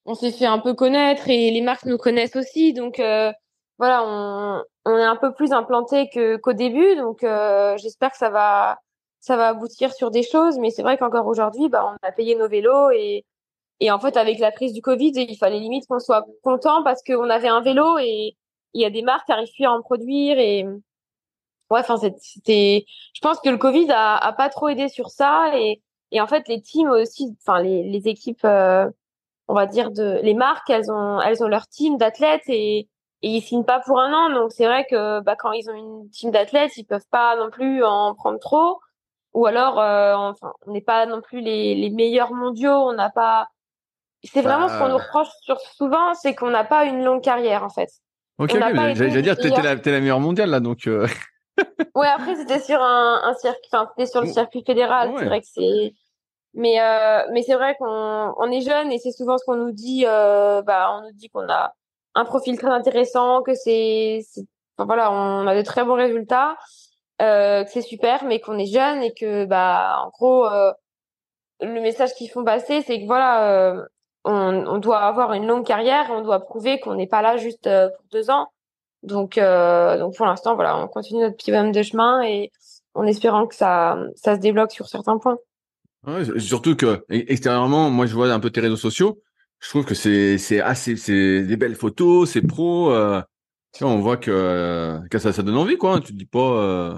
on s'est fait un peu connaître et les marques nous connaissent aussi. Donc, voilà, on, on est un peu plus implanté que qu'au début. Donc, j'espère que ça va, ça va aboutir sur des choses. Mais c'est vrai qu'encore aujourd'hui, bah, on a payé nos vélos et et en fait, avec la crise du Covid, il fallait limite qu'on soit content parce qu'on avait un vélo et il y a des marques qui arrivent plus à en produire et ouais, enfin, c'était, je pense que le Covid a, pas trop aidé sur ça et, et en fait, les teams aussi, enfin, les, les équipes, euh, on va dire de, les marques, elles ont, elles ont leur team d'athlètes et, et ils signent pas pour un an. Donc, c'est vrai que, bah, quand ils ont une team d'athlètes, ils peuvent pas non plus en prendre trop. Ou alors, euh, enfin, on n'est pas non plus les, les meilleurs mondiaux. On n'a pas, c'est vraiment ce qu'on nous reproche sur souvent, c'est qu'on n'a pas une longue carrière, en fait. Ok, okay j'allais dire, t'es la, la meilleure mondiale, là, donc, euh... ouais, après c'était sur un, un circuit, enfin c'était sur le circuit fédéral. C'est vrai que c'est, mais euh, mais c'est vrai qu'on on est jeune et c'est souvent ce qu'on nous dit. Euh, bah, on nous dit qu'on a un profil très intéressant, que c'est, enfin, voilà, on a de très bons résultats, euh, que c'est super, mais qu'on est jeune et que bah en gros euh, le message qu'ils font passer, c'est que voilà, euh, on, on doit avoir une longue carrière, on doit prouver qu'on n'est pas là juste euh, pour deux ans donc, euh, donc pour l'instant, voilà, on continue notre petit bonhomme de chemin et en espérant que ça, ça se débloque sur certains points. Ouais, surtout que e-, extérieurement, moi je vois un peu tes réseaux sociaux. Je trouve que c'est c'est assez c'est des belles photos, c'est pro. Euh, on voit que que ça ça donne envie quoi. Tu te dis pas. Euh...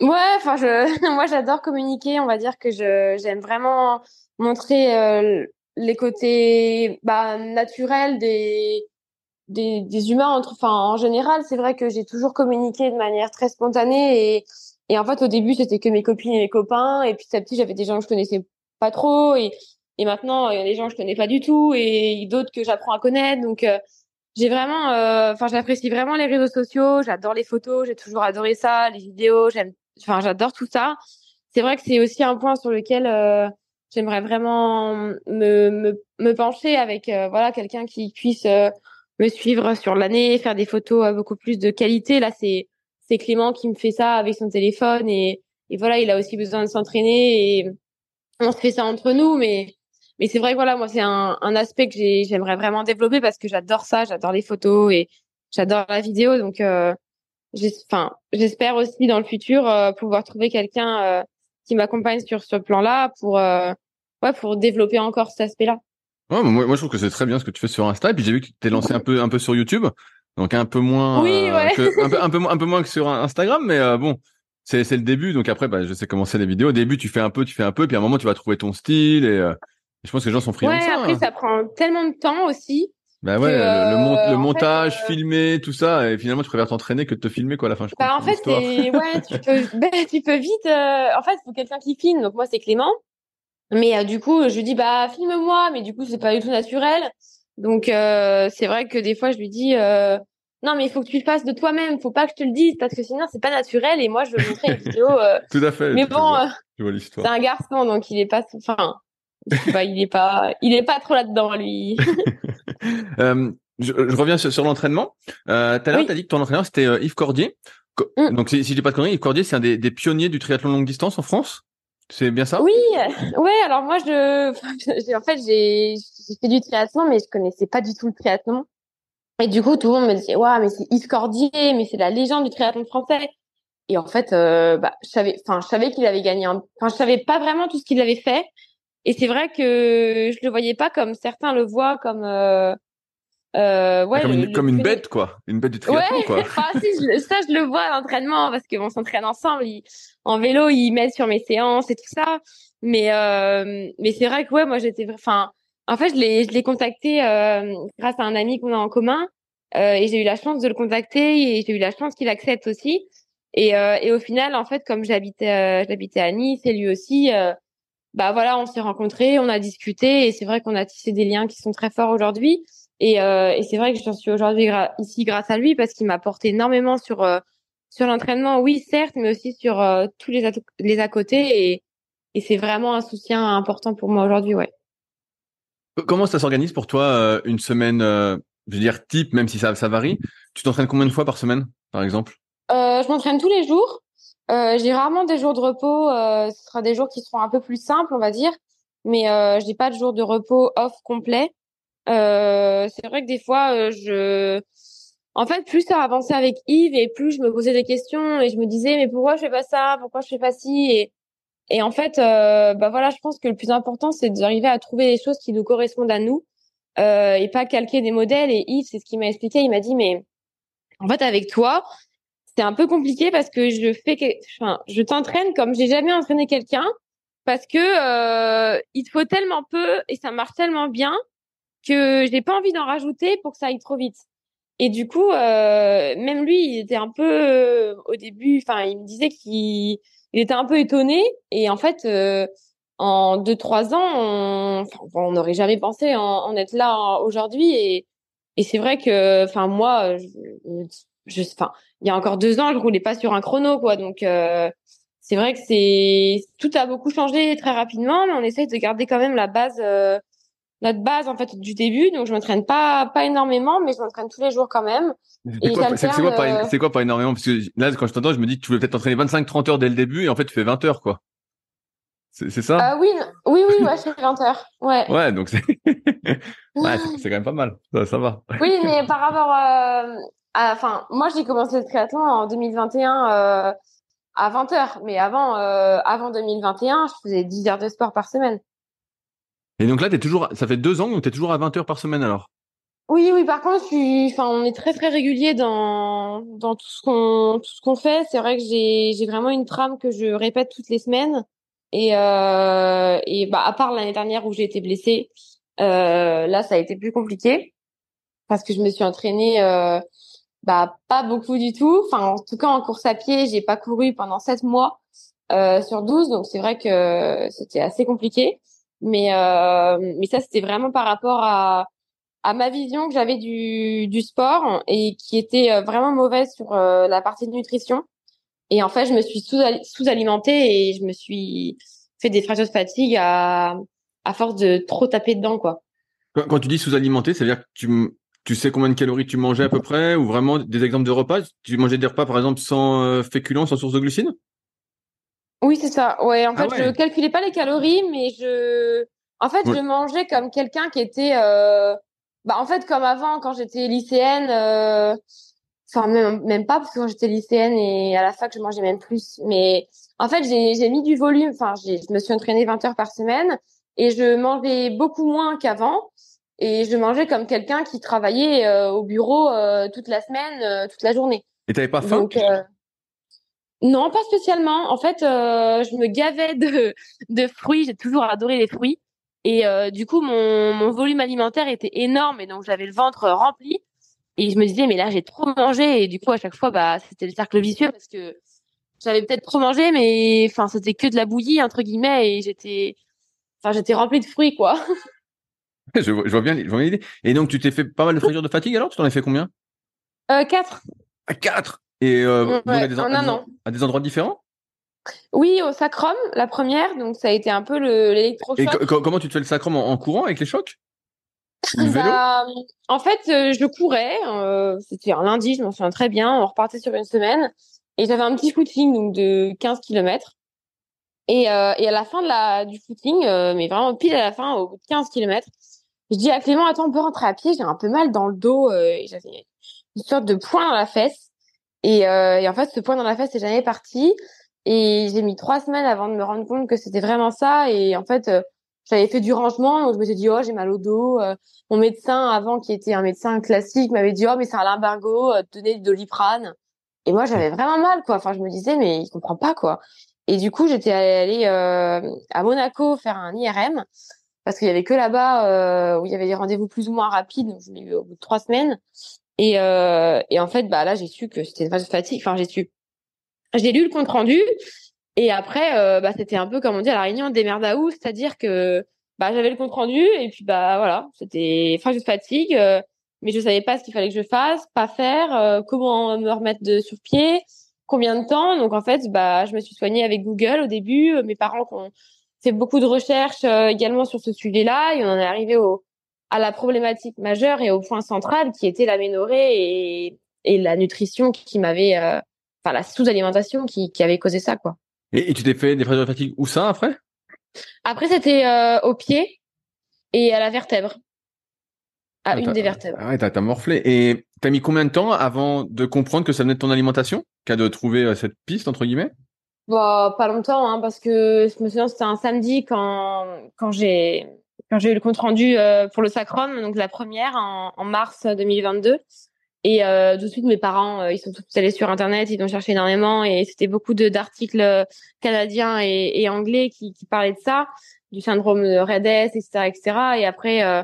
Ouais, enfin je moi j'adore communiquer. On va dire que je j'aime vraiment montrer euh, les côtés bah naturels des des, humains enfin, en général, c'est vrai que j'ai toujours communiqué de manière très spontanée et, et en fait, au début, c'était que mes copines et mes copains et puis petit à petit, j'avais des gens que je connaissais pas trop et, et maintenant, il y a des gens que je connais pas du tout et d'autres que j'apprends à connaître. Donc, euh, j'ai vraiment, euh, enfin, j'apprécie vraiment les réseaux sociaux. J'adore les photos. J'ai toujours adoré ça, les vidéos. J'aime, enfin, j'adore tout ça. C'est vrai que c'est aussi un point sur lequel euh, j'aimerais vraiment me, me, me pencher avec, voilà, quelqu'un qui puisse me suivre sur l'année, faire des photos à beaucoup plus de qualité. Là, c'est c'est Clément qui me fait ça avec son téléphone et, et voilà, il a aussi besoin de s'entraîner et on se fait ça entre nous. Mais mais c'est vrai que voilà, moi c'est un, un aspect que j'aimerais vraiment développer parce que j'adore ça, j'adore les photos et j'adore la vidéo. Donc, euh, j'espère aussi dans le futur euh, pouvoir trouver quelqu'un euh, qui m'accompagne sur ce plan-là pour euh, ouais pour développer encore cet aspect-là. Ouais, moi, moi, je trouve que c'est très bien ce que tu fais sur Insta. Et puis j'ai vu que tu t'es lancé un peu, un peu sur YouTube, donc un peu moins, oui, euh, ouais. que, un, peu, un peu un peu moins que sur Instagram, mais euh, bon, c'est, c'est le début. Donc après, bah, je sais comment c'est les vidéos. Au début, tu fais un peu, tu fais un peu, puis à un moment, tu vas trouver ton style. Et euh, je pense que les gens sont friands ouais, de ça. Après, hein. ça prend tellement de temps aussi. Bah ouais, le, le, montage, filmer, tout ça, et finalement tu préfères t'entraîner que de te filmer quoi à la fin. Je bah en fait, ouais, tu peux, bah, tu peux vite. en fait, il faut quelqu'un qui filme. Donc moi, c'est Clément. Mais euh, du coup, je lui dis bah filme-moi, mais du coup c'est pas du tout naturel. Donc euh, c'est vrai que des fois je lui dis euh, non mais il faut que tu le fasses de toi-même, faut pas que je te le dise parce que sinon c'est pas naturel et moi je veux montrer une vidéo. tout à fait. Mais bon, c'est un garçon donc il est pas, enfin, il est pas, il est pas trop là-dedans lui. je, je, reviens sur, sur l'entraînement. Euh, Tout à l'heure, t'as dit que ton entraîneur c'était Yves Cordier. Mm. Donc si, si je dis pas de conneries, Yves Cordier c'est un des, des pionniers du triathlon longue distance en France. C'est bien ça? Oui, ouais. Alors moi, je, en fait, j'ai fait du triathlon, mais je connaissais pas du tout le triathlon. Et du coup, tout le monde me disait, waouh, mais c'est Yves Cordier, mais c'est la légende du triathlon français. Et en fait, euh, bah, je savais, enfin, je savais qu'il avait gagné. Enfin, je savais pas vraiment tout ce qu'il avait fait. Et c'est vrai que je le voyais pas comme certains le voient, comme euh, euh, ouais, comme, une, comme une, bête, quoi. Une bête du triathlon, ouais, quoi. si, je, ça, je le vois à l'entraînement parce qu'on s'entraîne ensemble. en vélo, il m'aide sur mes séances et tout ça. Mais, euh, mais c'est vrai que, ouais, moi, j'étais, enfin, en fait, je l'ai, je l'ai contacté euh, grâce à un ami qu'on a en commun. Euh, et j'ai eu la chance de le contacter et j'ai eu la chance qu'il accepte aussi. Et, euh, et au final, en fait, comme j'habitais, j'habitais à Nice et lui aussi, bah voilà, on s'est rencontrés, on a discuté et c'est vrai qu'on a tissé des liens qui sont très forts aujourd'hui. Et, euh, et c'est vrai que je suis aujourd'hui ici grâce à lui parce qu'il m'a apporté énormément sur euh, sur l'entraînement, oui certes, mais aussi sur euh, tous les, les à côté et, et c'est vraiment un soutien important pour moi aujourd'hui, ouais. Comment ça s'organise pour toi une semaine, je veux dire type, même si ça, ça varie Tu t'entraînes combien de fois par semaine, par exemple? Je m'entraîne tous les jours. J'ai rarement des jours de repos. ce sera des jours qui seront un peu plus simples, on va dire, mais euh, j'ai pas de jours de repos off complet. Euh, c'est vrai que des fois, euh, je, en fait, plus ça avançait avec Yves et plus je me posais des questions et je me disais mais pourquoi je fais pas ça, pourquoi je fais pas ci? Et et en fait, euh, bah voilà, je pense que le plus important c'est d'arriver à trouver des choses qui nous correspondent à nous euh, et pas calquer des modèles. Et Yves, c'est ce qu'il m'a expliqué. Il m'a dit mais en fait avec toi, c'est un peu compliqué parce que je fais, enfin, je t'entraîne comme j'ai jamais entraîné quelqu'un parce que euh, il te faut tellement peu et ça marche tellement bien que j'ai pas envie d'en rajouter pour que ça aille trop vite. Et du coup, euh, même lui, il était un peu euh, au début, enfin, il me disait qu'il il était un peu étonné. Et en fait, euh, en deux trois ans, on n'aurait jamais pensé en, être là aujourd'hui. Et, et c'est vrai que, enfin, moi, je, enfin, il y a encore deux ans, je roulais pas sur un chrono, quoi. Donc, euh, c'est vrai que c'est tout a beaucoup changé très rapidement, mais on essaye de garder quand même la base euh, notre base en fait du début. Donc je m'entraîne pas pas énormément, mais je m'entraîne tous les jours quand même. C'est quoi, quoi, pas, euh, quoi pas énormément? Parce que là, quand je t'entends, je me dis que tu voulais peut-être t'entraîner 25-30 heures dès le début et en fait tu fais 20 heures quoi. C'est ça? Euh, Oui, oui, oui, ouais, je fais 20 heures. Ouais. Ouais, donc c'est ouais, c'est quand même pas mal. Ça, ça va. Oui, mais par rapport euh, enfin, moi j'ai commencé le triathlon en 2021 euh, à 20 heures, mais avant, euh, avant 2021, je faisais 10 heures de sport par semaine. Et donc là, t'es toujours, ça fait deux ans, donc t'es toujours à 20 heures par semaine alors? Oui, oui. Par contre, je suis, enfin, on est très très régulier dans dans tout ce qu'on tout ce qu'on fait. C'est vrai que j'ai j'ai vraiment une trame que je répète toutes les semaines. Et euh, et bah à part l'année dernière où j'ai été blessée, euh, là ça a été plus compliqué parce que je me suis entraînée euh, bah pas beaucoup du tout. Enfin, en tout cas en course à pied, j'ai pas couru pendant sept mois euh, sur 12, donc c'est vrai que c'était assez compliqué. Mais euh, mais ça c'était vraiment par rapport à à ma vision que j'avais du du sport et qui était euh, vraiment mauvaise sur euh, la partie de nutrition. Et en fait, je me suis sous sous alimentée et je me suis fait des fractures de fatigue à à force de trop taper dedans quoi. Quand, tu dis sous alimenté, ça veut dire que tu tu sais combien de calories tu mangeais à peu près ou vraiment des exemples de repas? Tu mangeais des repas par exemple sans euh, féculents, sans source de glucides? Oui, c'est ça. Ouais, en ah fait, je calculais pas les calories, mais je, en fait, je mangeais comme quelqu'un qui était, euh... bah, en fait, comme avant, quand j'étais lycéenne, euh... enfin, même, même pas, parce que quand j'étais lycéenne et à la fac, je mangeais même plus. Mais, en fait, j'ai, j'ai mis du volume. Enfin, je me suis entraînée 20 heures par semaine et je mangeais beaucoup moins qu'avant. Et je mangeais comme quelqu'un qui travaillait euh, au bureau euh, toute la semaine, euh, toute la journée. Et t'avais pas faim? Non, pas spécialement. En fait, euh, je me gavais de, de fruits. J'ai toujours adoré les fruits. Et euh, du coup, mon, mon volume alimentaire était énorme et donc j'avais le ventre rempli. Et je me disais, mais là, j'ai trop mangé. Et du coup, à chaque fois, bah, c'était le cercle vicieux parce que j'avais peut-être trop mangé, mais enfin, c'était que de la bouillie, entre guillemets. Et j'étais, enfin, j'étais remplie de fruits, quoi. je, vois, je vois bien, l'idée. Et donc, tu t'es fait pas mal de fractures de fatigue alors? Tu t'en as fait combien? Euh, Quatre. À quatre et euh, à, des à, des endroits différents? Oui, au sacrum, la première. Donc, ça a été un peu l'électrochoc. Et comment tu te fais le sacrum en, courant avec les chocs? Bah, En fait, euh, je courais. Euh, C'était un lundi, je m'en souviens très bien. On repartait sur une semaine. Et j'avais un petit footing donc de 15 km. Et, euh, et à la fin de la, du footing, euh, mais vraiment pile à la fin, au bout de 15 km, je dis à Clément, attends, on peut rentrer à pied, j'ai un peu mal dans le dos. et j'avais une sorte de poing dans la fesse. Et, euh, et en fait, ce point dans la fesse est jamais parti. Et j'ai mis trois semaines avant de me rendre compte que c'était vraiment ça. Et en fait, euh, j'avais fait du rangement, donc je me suis dit oh j'ai mal au dos. Euh, mon médecin avant, qui était un médecin classique, m'avait dit oh mais c'est un limbago, euh, tenez du doliprane. Et moi j'avais vraiment mal quoi. Enfin je me disais mais il comprend pas quoi. Et du coup j'étais allée euh, à Monaco faire un IRM parce qu'il y avait que là-bas où il y avait des rendez-vous plus ou moins rapides. Donc je l'ai eu au bout de trois semaines. Et, euh, et en fait, bah là, j'ai su que c'était une phase de fatigue. Enfin, j'ai su. J'ai lu le compte rendu. Et après, euh, bah, c'était un peu comme on dit à la réunion des merdaou, c'est-à-dire que bah, j'avais le compte rendu et puis bah voilà, c'était phase de fatigue, euh, mais je savais pas ce qu'il fallait que je fasse, pas faire, euh, comment me remettre de sur pied, combien de temps. Donc en fait, bah je me suis soignée avec Google au début. Mes parents fait beaucoup de recherches également sur ce sujet-là et on en est arrivé au à la problématique majeure et au point central qui était l'aménorrhée et, et la nutrition qui m'avait, euh, enfin la sous-alimentation qui, qui avait causé ça quoi. Et, tu t'es fait des fractures de fatigue où ça après? Après c'était euh, au pied et à la vertèbre, à ah, une des vertèbres. Ah ouais, t'as morflé. Et t'as mis combien de temps avant de comprendre que ça venait de ton alimentation, qu'à de trouver euh, cette piste entre guillemets? Bon, pas longtemps, hein, parce que je me souviens c'était un samedi quand quand j'ai quand j'ai eu le compte rendu euh, pour le Sacrum, donc la première en, en, mars 2022. Et euh, tout de suite, mes parents, euh, ils sont tous allés sur Internet, ils ont cherché énormément et c'était beaucoup d'articles euh, canadiens et, et anglais qui, qui, parlaient de ça, du syndrome de Redès, etc., etc. Et après, euh,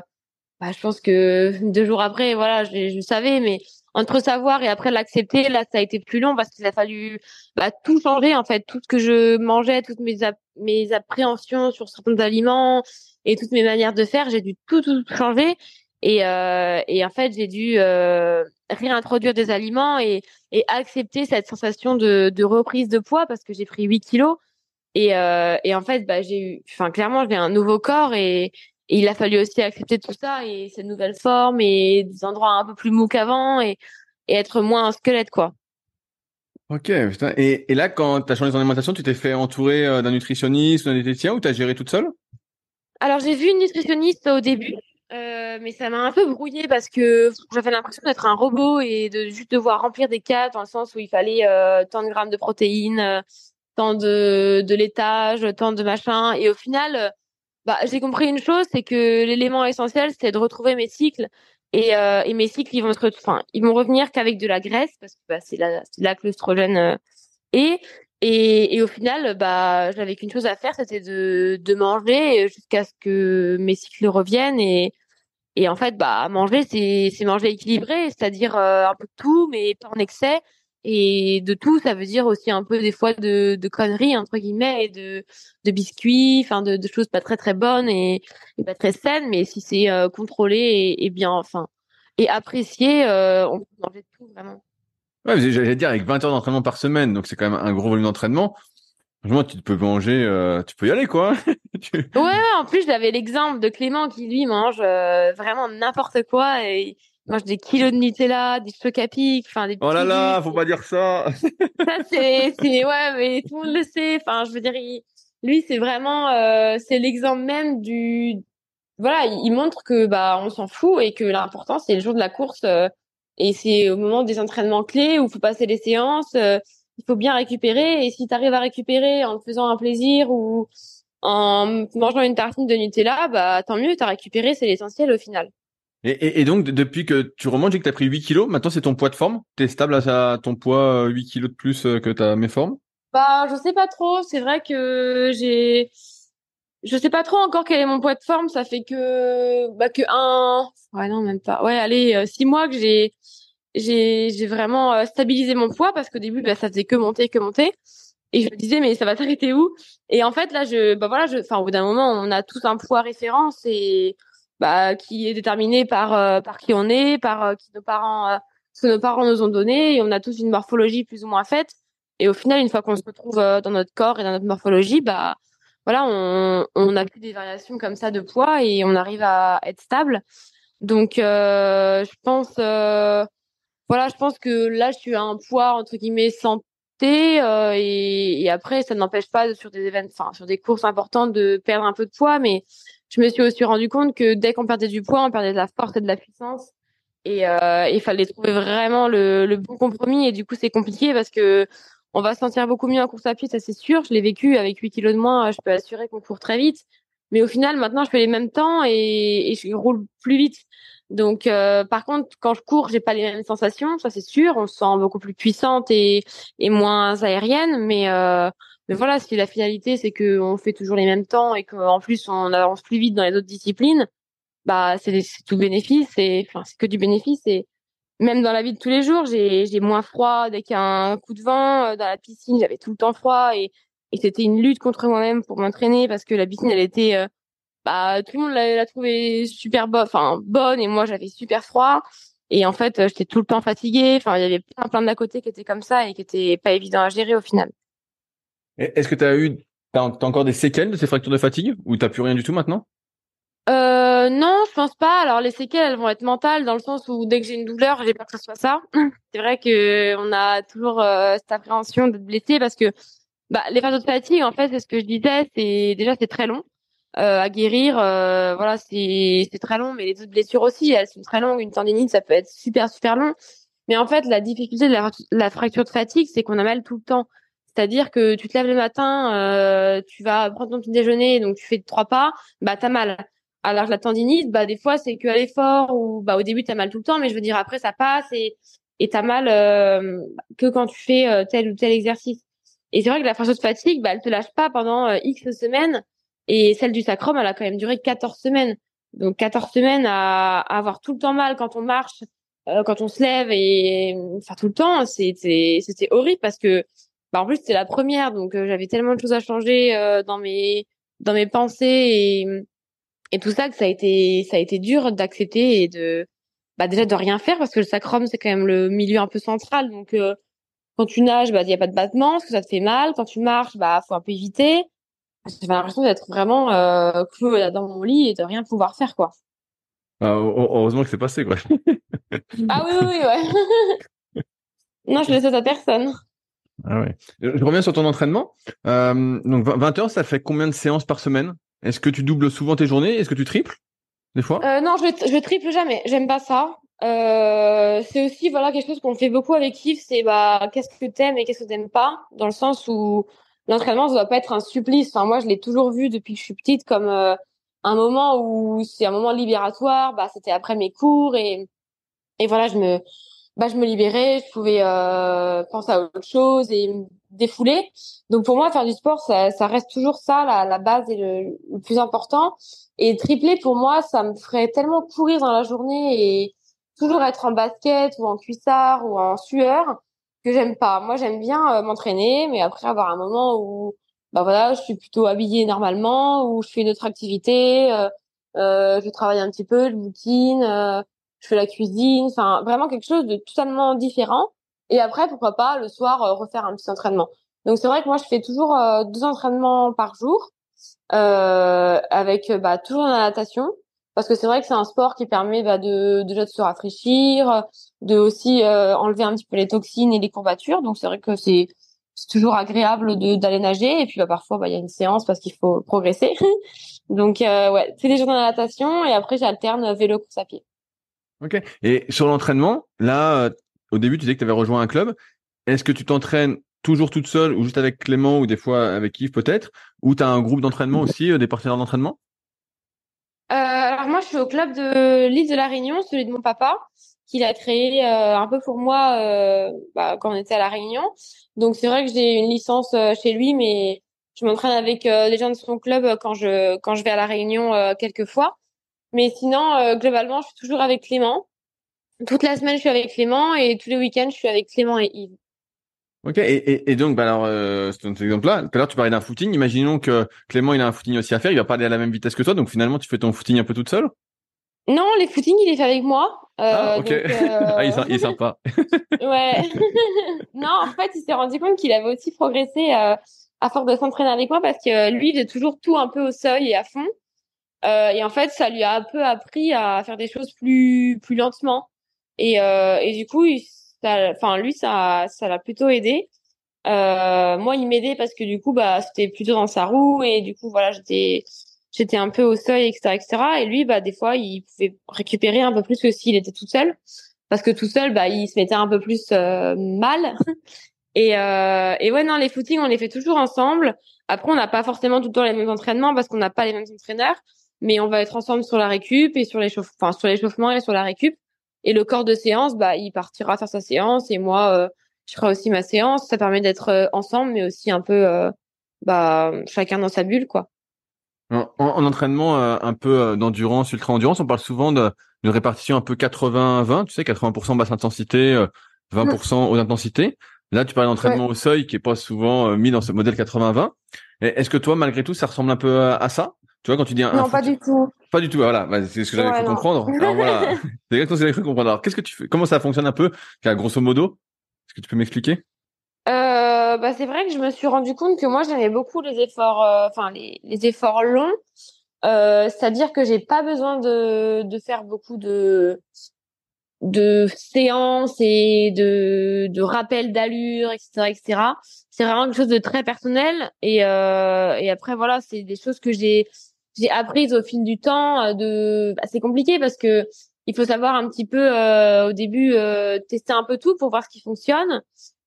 bah, je pense que deux jours après, voilà, je, je savais, mais entre savoir et après l'accepter, là, ça a été plus long parce qu'il a fallu bah, tout changer en fait, tout ce que je mangeais, toutes mes mes appréhensions sur certains aliments et toutes mes manières de faire, j'ai dû tout tout changer. Et, euh, et en fait, j'ai dû euh, réintroduire des aliments et, et accepter cette sensation de, de reprise de poids parce que j'ai pris 8 kilos. Et, euh, et en fait, bah, j'ai eu, enfin, clairement, j'ai un nouveau corps et, et, il a fallu aussi accepter tout ça et cette nouvelle forme et des endroits un peu plus mous qu'avant et, et être moins un squelette, quoi. Ok, putain. Et, et là, quand tu as changé ton alimentation, tu t'es fait entourer euh, d'un nutritionniste ou d'un diététicien ou tu as géré toute seule? Alors, j'ai vu une nutritionniste au début euh, mais ça m'a un peu brouillé parce que j'avais l'impression d'être un robot et de juste devoir remplir des cases dans le sens où il fallait euh, tant de grammes de protéines, euh, tant de, de laitage, tant de machin. Et au final, bah, j'ai compris une chose, c'est que l'élément essentiel, c'est de retrouver mes cycles. Et, euh, et mes cycles, ils vont se, enfin, ils vont revenir qu'avec de la graisse parce que bah, c'est là, là que l'œstrogène est. Et, et, au final, bah, j'avais qu'une chose à faire, c'était de, de manger jusqu'à ce que mes cycles reviennent. Et, et en fait, bah, manger, c'est, c'est manger équilibré, c'est-à-dire euh, un peu de tout, mais pas en excès. Et de tout, ça veut dire aussi un peu des fois de, de conneries, entre guillemets, et de, de biscuits, enfin, de, de choses pas très très bonnes et, et pas très saines, mais si c'est euh, contrôlé et, et, bien, enfin, et apprécié, euh, on peut manger de tout, vraiment. Ouais, j'allais dire, avec 20 heures d'entraînement par semaine, donc c'est quand même un gros volume d'entraînement. Franchement, tu peux manger, euh, tu peux y aller, quoi. Ouais, en plus, j'avais l'exemple de Clément qui, lui, mange euh, vraiment n'importe quoi et mange des kilos de Nutella, des chocs à pic, enfin, des Oh là là, faut pas dire ça. ça, c'est, c'est, ouais, mais tout le monde le sait. Enfin, je veux dire, lui, c'est vraiment, euh, c'est l'exemple même du, voilà, il, montre que, bah, on s'en fout et que l'important, c'est le jour de la course, euh, et c'est au moment des entraînements clés où faut passer les séances, euh, il faut bien récupérer, et si tu arrives à récupérer en te faisant un plaisir ou, en mangeant une tartine de Nutella, bah tant mieux, t'as récupéré, c'est l'essentiel au final. Et, donc depuis que tu remontes et que t'as pris 8 kilos, maintenant c'est ton poids de forme? T'es stable à ton poids 8 kilos de plus que ta méforme? Bah je sais pas trop, c'est vrai que j'ai... Je sais pas trop encore quel est mon poids de forme, ça fait que bah que un ouais non même pas. Ouais, allez, euh, six mois que j'ai j'ai j'ai vraiment euh, stabilisé mon poids parce qu'au début bah ça faisait que monter que monter. Et je me disais mais ça va s'arrêter où? Et en fait là je bah voilà je enfin au bout d'un moment on a tous un poids référence et bah qui est déterminé par euh, par qui on est par euh, euh, ce que nos parents nous ont donné et on a tous une morphologie plus ou moins faite. Et au final une fois qu'on se retrouve dans notre corps et dans notre morphologie bah voilà on on a plus des variations comme ça de poids et on arrive à être stable. Donc je pense voilà je pense que là je suis à un poids entre guillemets et, et, après ça n'empêche pas sur des événements, enfin sur des courses importantes de perdre un peu de poids, mais je me suis aussi rendu compte que dès qu'on perdait du poids, on perdait de la force et de la puissance. Et euh, il fallait trouver vraiment le, le, bon compromis. Et du coup, c'est compliqué parce que on va se sentir beaucoup mieux en course à pied, ça c'est sûr. Je l'ai vécu avec 8 kilos de moins, je peux assurer qu'on court très vite. Mais au final, maintenant, je fais les mêmes temps et, et je roule plus vite. Donc, euh, par contre, quand je cours, j'ai pas les mêmes sensations, ça c'est sûr. On se sent beaucoup plus puissante et, et moins aérienne, mais euh, mais voilà, si la finalité c'est que on fait toujours les mêmes temps et qu'en plus on avance plus vite dans les autres disciplines, bah c'est tout bénéfice et enfin c'est que du bénéfice et même dans la vie de tous les jours, j'ai moins froid dès qu'il y a un coup de vent euh, dans la piscine, j'avais tout le temps froid et et c'était une lutte contre moi-même pour m'entraîner parce que la piscine elle était euh, bah tout le monde l'a trouvé super bonne, enfin bonne et moi j'avais super froid et en fait j'étais tout le temps fatiguée. Enfin il y avait plein plein d'à côté qui étaient comme ça et qui étaient pas évidents à gérer au final. Est-ce que tu as eu t'as encore des séquelles de ces fractures de fatigue ou t'as plus rien du tout maintenant? Euh, non, je pense pas. Alors les séquelles, elles vont être mentales dans le sens où dès que j'ai une douleur, j'ai peur que ce soit ça. c'est vrai que on a toujours euh, cette appréhension d'être blessé parce que bah, les fractures de fatigue, en fait, c'est ce que je disais, c'est déjà c'est très long. Euh, à guérir. Euh, voilà, c'est très long, mais les autres blessures aussi, elles sont très longues. Une tendinite, ça peut être super super long. Mais en fait, la difficulté de la, fracture de fatigue, c'est qu'on a mal tout le temps. C'est-à-dire que tu te lèves le matin, euh, tu vas prendre ton petit déjeuner, donc tu fais trois pas, bah t'as mal. Alors la tendinite, bah des fois c'est que à l'effort ou bah au début t'as mal tout le temps, mais je veux dire après ça passe et et t'as mal euh, que quand tu fais euh, tel ou tel exercice. Et c'est vrai que la de fatigue, bah elle te lâche pas pendant euh, X semaines et celle du sacrum, elle a quand même duré 14 semaines. Donc 14 semaines à, avoir tout le temps mal quand on marche, quand on se lève et enfin tout le temps, c'était c'était horrible parce que bah en plus c'était la première donc j'avais tellement de choses à changer dans mes dans mes pensées et et tout ça que ça a été ça a été dur d'accepter et de bah déjà de rien faire parce que le sacrum c'est quand même le milieu un peu central. Donc euh, quand tu nages bah il y a pas de battement parce que ça te fait mal. Quand tu marches bah faut un peu éviter. J'avais l'impression d'être vraiment euh, cloué dans mon lit et de rien pouvoir faire quoi. Ah, heureusement que c'est passé quoi. Ah oui oui, ouais. Non je laisse ça à personne ah ouais. Je reviens sur ton entraînement. Euh, donc 20 heures, ça fait combien de séances par semaine? Est-ce que tu doubles souvent tes journées? Est-ce que tu triples des fois? Euh, Non, je, je triple jamais. J'aime pas ça. Euh, c'est aussi voilà quelque chose qu'on fait beaucoup avec Yves, c'est bah qu'est-ce que t'aimes et qu'est-ce que t'aimes pas, dans le sens où l'entraînement ça doit pas être un supplice. Enfin moi je l'ai toujours vu depuis que je suis petite comme euh, un moment où c'est un moment libératoire. Bah c'était après mes cours et et voilà je me bah je me libérais, je pouvais euh, penser à autre chose et me défouler. Donc pour moi, faire du sport, ça, ça reste toujours ça, la, la base et le, le, plus important. Et tripler pour moi, ça me ferait tellement courir dans la journée et toujours être en basket ou en cuissard ou en sueur que j'aime pas. Moi, j'aime bien euh, m'entraîner, mais après avoir un moment où bah voilà, je suis plutôt habillée normalement, où je fais une autre activité, euh, euh je travaille un petit peu, je boutine. Euh, je fais la cuisine, enfin vraiment quelque chose de totalement différent. Et après, pourquoi pas le soir euh, refaire un petit entraînement. Donc c'est vrai que moi je fais toujours euh, deux entraînements par jour, euh, avec bah, toujours la natation, parce que c'est vrai que c'est un sport qui permet bah, de déjà de se rafraîchir, de aussi enlever un petit peu les toxines et les courbatures. Donc c'est vrai que c'est c'est toujours agréable de d'aller nager et puis bah, parfois bah il y a une séance parce qu'il faut progresser. Donc ouais, c'est des jours de natation et après j'alterne vélo course à pied. Ok. Et sur l'entraînement, là, euh, au début, tu disais que tu avais rejoint un club. Est-ce que tu t'entraînes toujours toute seule ou juste avec Clément ou des fois avec Yves peut-être? Ou tu as un groupe d'entraînement aussi, euh, des partenaires d'entraînement? Euh, Alors moi, je suis au club de l'île de la Réunion, celui de mon papa, qu'il a créé un peu pour moi bah, quand on était à la Réunion. Donc c'est vrai que j'ai une licence chez lui, mais je m'entraîne avec les gens de son club quand je quand je vais à la Réunion quelques fois. Mais sinon, euh, globalement, je suis toujours avec Clément. Toute la semaine, je suis avec Clément et tous les week-ends, je suis avec Clément et Yves. Ok, et, et, donc, bah alors, euh, cet exemple-là, tout à l'heure, tu parlais d'un footing. Imaginons que Clément, il a un footing aussi à faire. Il va pas aller à la même vitesse que toi. Donc, finalement, tu fais ton footing un peu toute seule? Non, les footings, il est fait avec moi. Euh, ah, ok. Ah, il, est sympa. ouais. non, en fait, il s'est rendu compte qu'il avait aussi progressé à force de s'entraîner avec moi parce que lui, il faisait toujours tout un peu au seuil et à fond. Euh, et en fait, ça lui a un peu appris à faire des choses plus plus lentement. Et, euh, et du coup, enfin lui, ça ça l'a plutôt aidé. Euh, moi, il m'aidait parce que du coup, bah, c'était plutôt dans sa roue et du coup, voilà, j'étais j'étais un peu au seuil, etc., etc. Et lui, bah, des fois, il pouvait récupérer un peu plus que s'il était tout seul, parce que tout seul, bah, il se mettait un peu plus euh, mal. Et, euh, et ouais, non, les footings, on les fait toujours ensemble. Après, on n'a pas forcément tout le temps les mêmes entraînements parce qu'on n'a pas les mêmes entraîneurs mais on va être ensemble sur la récup et sur l'échauffement, enfin sur l'échauffement et sur la récup. Et le corps de séance, bah, il partira faire sa séance et moi, euh, je ferai aussi ma séance. Ça permet d'être euh, ensemble, mais aussi un peu, euh, bah, chacun dans sa bulle, quoi. En, entraînement un peu d'endurance, ultra endurance, on parle souvent d'une répartition un peu 80-20, tu sais, 80% basse intensité, 20% haute intensité. Là, tu parles d'entraînement au seuil qui est pas souvent mis dans ce modèle 80-20. Est-ce que toi, malgré tout, ça ressemble un peu à ça? Tu vois, quand tu dis un. Non, pas du tout. Pas du tout, voilà. Bah, c'est ce que j'avais cru comprendre. Alors voilà. c'est exactement ce que j'avais cru comprendre. Alors, qu'est-ce que tu fais Comment ça fonctionne un peu Grosso modo, est-ce que tu peux m'expliquer? Euh, bah, c'est vrai que je me suis rendu compte que moi j'aimais beaucoup les efforts, euh, enfin les, les, efforts longs. Euh, C'est-à-dire que j'ai pas besoin de, de faire beaucoup de de séances et de, de rappels d'allure, etc., etc. C'est vraiment quelque chose de très personnel. Et, et après, voilà, c'est des choses que j'ai j'ai apprises au fil du temps. Euh, de, bah, c'est compliqué parce que il faut savoir un petit peu euh, au début euh, tester un peu tout pour voir ce qui fonctionne.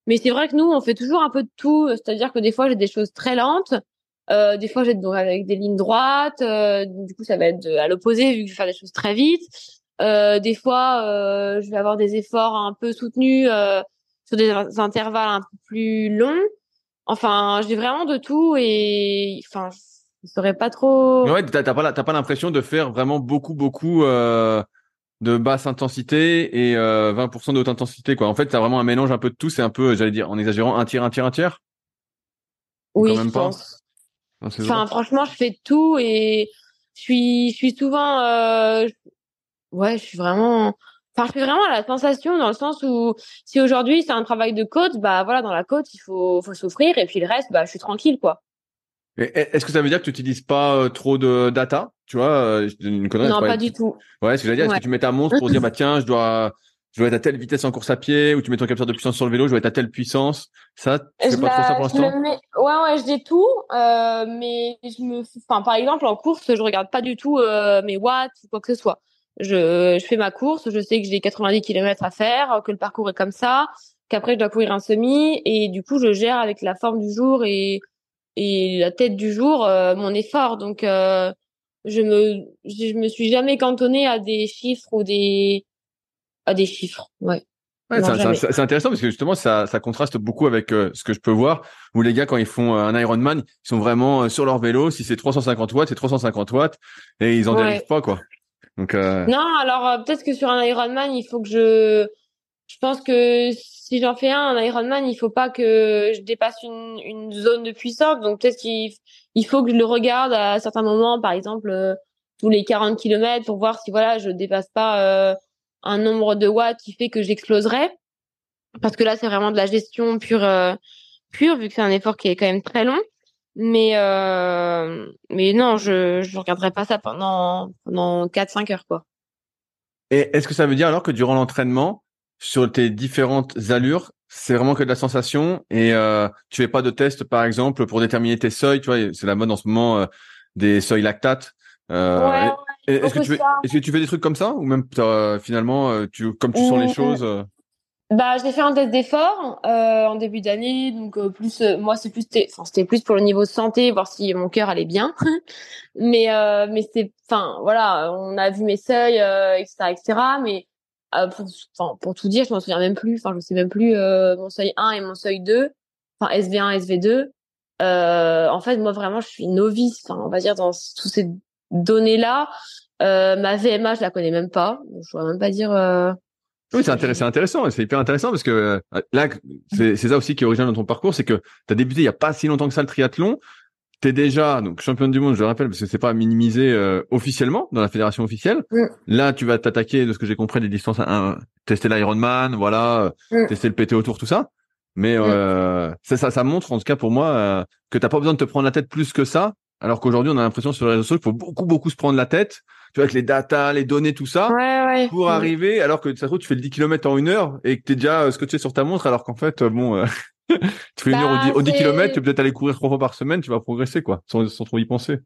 Mais c'est vrai que nous, on fait toujours un peu de tout. C'est-à-dire que des fois, j'ai des choses très lentes. Euh, des fois, être avec des lignes droites. Euh, du coup, ça va être à l'opposé vu que je vais faire des choses très vite. Euh, des fois, je vais avoir des efforts un peu soutenus sur des intervalles un peu plus longs. Enfin, j'ai vraiment de tout et enfin, je saurais pas trop. Ouais, t'as pas t'as pas l'impression de faire vraiment beaucoup beaucoup euh, de basse intensité et euh, 20% de haute intensité quoi. En fait, t'as vraiment un mélange un peu de tout. C'est un peu, j'allais dire, en exagérant, un tiers, un tiers, un tiers? Oui, je pense. Enfin, franchement, je fais tout et je suis, je suis souvent, euh, ouais, je suis vraiment, enfin, je fais vraiment la sensation dans le sens où si aujourd'hui c'est un travail de côte, bah voilà, dans la côte, il faut, faut souffrir et puis le reste, bah, je suis tranquille, quoi. Est-ce que ça veut dire que tu n'utilises pas euh, trop de data Tu vois, euh, une connerie. Non, pas, du tout. Ouais, ce que j'allais dire, est-ce que tu mets ta montre pour dire, bah tiens, je dois, je dois être à telle vitesse en course à pied, ou tu mets ton capteur de puissance sur le vélo, je dois être à telle puissance? Ça, tu fais pas trop ça pour l'instant? Ouais, ouais, je dis tout, euh, mais je me, enfin, par exemple, en course, je regarde pas du tout euh, mes watts ou quoi que ce soit. Je, je fais ma course, je sais que j'ai 90 km à faire, que le parcours est comme ça, qu'après je dois courir un semi, et du coup, je gère avec la forme du jour et et la tête du jour euh, mon effort. Donc euh, je me je me suis jamais cantonnée à des chiffres ou des à des chiffres. Ouais. Ouais, c'est intéressant parce que justement ça, ça contraste beaucoup avec euh, ce que je peux voir où les gars quand ils font un Ironman ils sont vraiment sur leur vélo si c'est 350 watts c'est 350 watts et ils en dérivent pas quoi donc non alors peut-être que sur un Ironman il faut que je je pense que si j'en fais un, un Ironman, il faut pas que je dépasse une, une zone de puissance. Donc peut-être qu'il il faut que je le regarde à certains moments, par exemple euh, tous les 40 km pour voir si voilà je dépasse pas euh, un nombre de watts qui fait que j'exploserai. Parce que là c'est vraiment de la gestion pure euh, pure vu que c'est un effort qui est quand même très long. Mais mais non, je je regarderai pas ça pendant pendant 4-5 heures quoi. Et est-ce que ça veut dire alors que durant l'entraînement sur tes différentes allures, c'est vraiment que de la sensation et euh, tu fais pas de test par exemple pour déterminer tes seuils, tu vois, c'est la mode en ce moment euh, des seuils lactates. Euh, est-ce que tu fais, est-ce que tu fais des trucs comme ça ou même finalement euh, tu comme tu sens les mmh. choses euh? Bah, j'ai fait un test d'effort en début d'année, donc plus moi c'est plus enfin c'était plus pour le niveau de santé, voir si mon cœur allait bien. mais mais c'est enfin voilà, on a vu mes seuils etc etc. Mais euh, pour, enfin, pour tout dire, je m'en souviens même plus. Enfin, je sais même plus euh, mon seuil 1 et mon seuil 2. Enfin, SV1, SV2. Euh, en fait, moi vraiment, je suis novice. Enfin, on va dire dans toutes ces données-là. Euh, ma VMA, je la connais même pas. Je pourrais même pas dire. Oui, c'est intéressant, intéressant, c'est hyper intéressant parce que là, c'est ça aussi qui est original dans ton parcours, c'est que tu as débuté il y a pas si longtemps que ça le triathlon, T'es déjà donc championne du monde, je le rappelle, parce que c'est pas minimisé euh, officiellement dans la fédération officielle. Mm. Là, tu vas t'attaquer, de ce que j'ai compris, des distances, à, tester l'Ironman, voilà, euh, mm. tester le PT autour, tout ça. Mais mm. euh, ça, ça, ça montre en tout cas pour moi euh, que t'as pas besoin de te prendre la tête plus que ça. Alors qu'aujourd'hui, on a l'impression sur les réseaux sociaux qu'il faut beaucoup, beaucoup se prendre la tête. Tu vois, avec les datas, les données, tout ça, pour arriver. Alors que ça se trouve, tu fais le 10 km en une heure et que t'es déjà ce que tu sais sur ta montre. Alors qu'en fait, bon, tu fais une heure au 10, bah, km, tu peux peut-être aller courir trois fois par semaine, tu vas progresser, quoi, sans, sans trop y penser.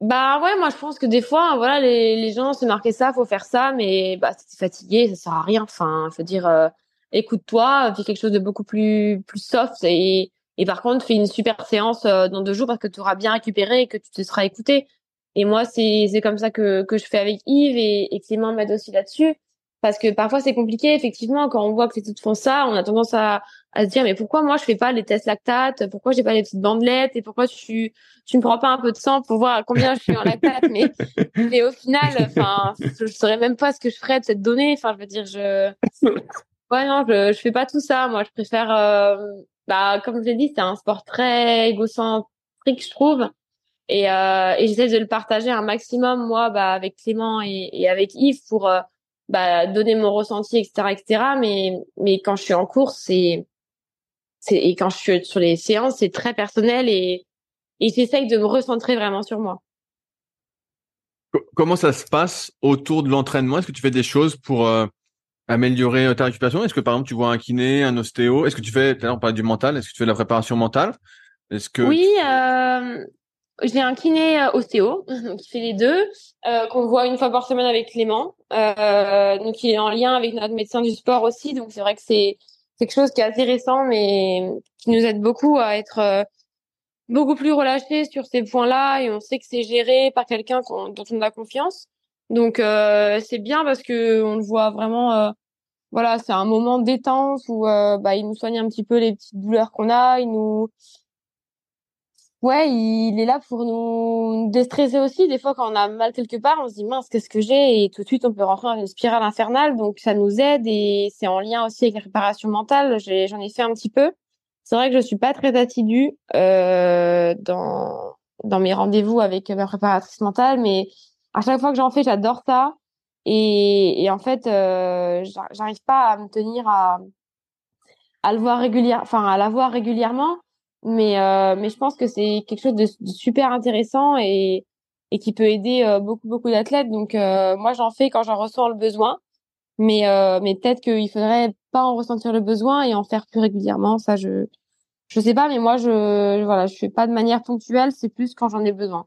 Bah ouais, moi je pense que des fois, voilà, les, les gens se marquent ça, faut faire ça, mais bah si t'es fatigué, ça sert à rien. Enfin, veux dire, euh, écoute-toi, fais quelque chose de beaucoup plus plus soft et et par contre, fais une super séance euh, dans deux jours parce que tu auras bien récupéré et que tu te seras écouté. Et moi, c'est c'est comme ça que que je fais avec Yves et, et Clément m'aide aussi là-dessus parce que parfois c'est compliqué effectivement quand on voit que les toutes font ça on a tendance à, à se dire mais pourquoi moi je fais pas les tests lactates? Pourquoi j'ai pas les petites bandelettes? Et pourquoi tu tu me prends pas un peu de sang pour voir combien je suis en lactate? Mais mais au final enfin je saurais même pas ce que je ferais de cette donnée. Enfin je veux dire je ouais non je je fais pas tout ça. Moi je préfère euh... bah comme je l'ai dit c'est un sport très égocentrique je trouve. Et, euh, et j'essaie de le partager un maximum moi bah avec Clément et, et avec Yves pour euh, bah, donner mon ressenti, etc., etc. Mais, mais quand je suis en course, c'est, et quand je suis sur les séances, c'est très personnel et, et j'essaye de me recentrer vraiment sur moi. Comment ça se passe autour de l'entraînement? Est-ce que tu fais des choses pour euh, améliorer euh, ta récupération? Est-ce que par exemple tu vois un kiné, un ostéo? Est-ce que tu fais, on parlait du mental, est-ce que tu fais de la préparation mentale? Est-ce que oui, euh, j'ai un kiné ostéo qui fait les deux, euh, qu'on voit une fois par semaine avec Clément, donc qui est en lien avec notre médecin du sport aussi. Donc c'est vrai que c'est quelque chose qui est assez récent, mais qui nous aide beaucoup à être beaucoup plus relâché sur ces points-là et on sait que c'est géré par quelqu'un dont on a confiance. Donc c'est bien parce que on le voit vraiment voilà, c'est un moment détente où euh, bah, il nous soigne un petit peu les petites douleurs qu'on a, il nous Ouais, il est là pour nous déstresser aussi. Des fois, quand on a mal quelque part, on se dit mince, qu'est-ce que j'ai? Et tout de suite, on peut rentrer dans une spirale infernale. Donc, ça nous aide et c'est en lien aussi avec la préparation mentale. J'en ai, fait un petit peu. C'est vrai que je suis pas très assidue euh, dans dans mes rendez-vous avec ma préparatrice mentale, mais à chaque fois que j'en fais, j'adore ça. Et, et en fait, euh, j'arrive pas à me tenir à, à le voir régulièrement, enfin à la voir régulièrement, mais euh, mais je pense que c'est quelque chose de, super intéressant et et qui peut aider euh, beaucoup beaucoup d'athlètes. Donc euh, moi j'en fais quand j'en ressens le besoin, mais euh, mais peut-être qu'il faudrait pas en ressentir le besoin et en faire plus régulièrement. Ça je je sais pas, mais moi je voilà je fais pas de manière ponctuelle, c'est plus quand j'en ai besoin.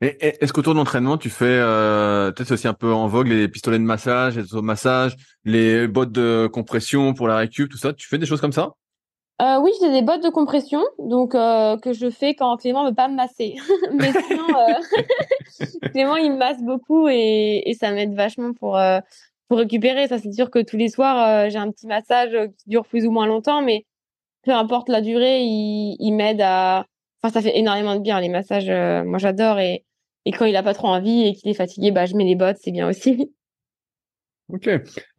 Et est-ce qu'autour de l'entraînement, tu fais euh, peut-être aussi un peu en vogue les pistolets de massage, les automassages, les bottes de compression pour la récup, tout ça? Tu fais des choses comme ça? Euh, Oui, j'ai des bottes de compression, donc euh, que je fais quand Clément veut pas me masser. Mais sinon, euh, Clément il me masse beaucoup et, ça m'aide vachement pour pour récupérer. Ça c'est sûr que tous les soirs j'ai un petit massage qui dure plus ou moins longtemps, mais peu importe la durée, il, il m'aide à. Enfin, ça fait énormément de bien les massages. moi, j'adore et et quand il a pas trop envie et qu'il est fatigué, bah je mets les bottes, c'est bien aussi. Ok.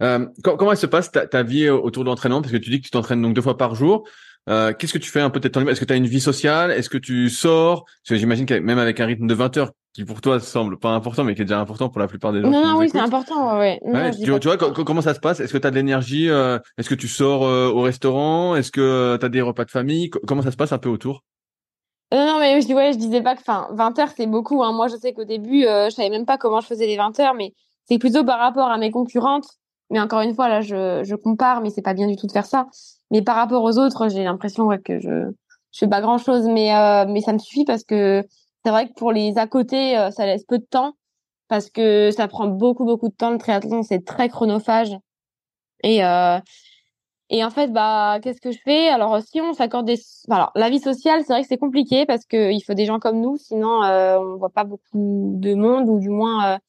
Euh, comment elle se passe ta, ta vie autour de l'entraînement? Parce que tu dis que tu t'entraînes donc deux fois par jour. Euh, Qu'est-ce que tu fais un peu de temps Est-ce que tu as une vie sociale? Est-ce que tu sors? Parce que j'imagine que même avec un rythme de 20 heures qui pour toi semble pas important, mais qui est déjà important pour la plupart des gens. Non, non, oui, c'est important. Ouais. ouais tu, vois, comment ça se passe? Est-ce que tu as de l'énergie euh, Est-ce que tu sors euh, au restaurant? Est-ce que tu as des repas de famille? Comment ça se passe un peu autour? Non, non, mais je, ouais, je disais pas que, enfin, 20 heures, c'est beaucoup. Hein. Moi, je sais qu'au début, euh, je savais même pas comment je faisais les 20 heures, mais c'est plutôt par rapport à mes concurrentes. Mais encore une fois, là, je, compare, mais c'est pas bien du tout de faire ça. Mais par rapport aux autres, j'ai l'impression que je, je fais pas grand chose, mais, euh, mais ça me suffit parce que c'est vrai que pour les à côté, euh, ça laisse peu de temps parce que ça prend beaucoup, beaucoup de temps. Le triathlon, c'est très chronophage. Et, euh, en fait, bah, qu'est-ce que je fais? Alors, si on s'accorde des, alors, la vie sociale, c'est vrai que c'est compliqué parce que il faut des gens comme nous, sinon on voit pas beaucoup de monde ou du moins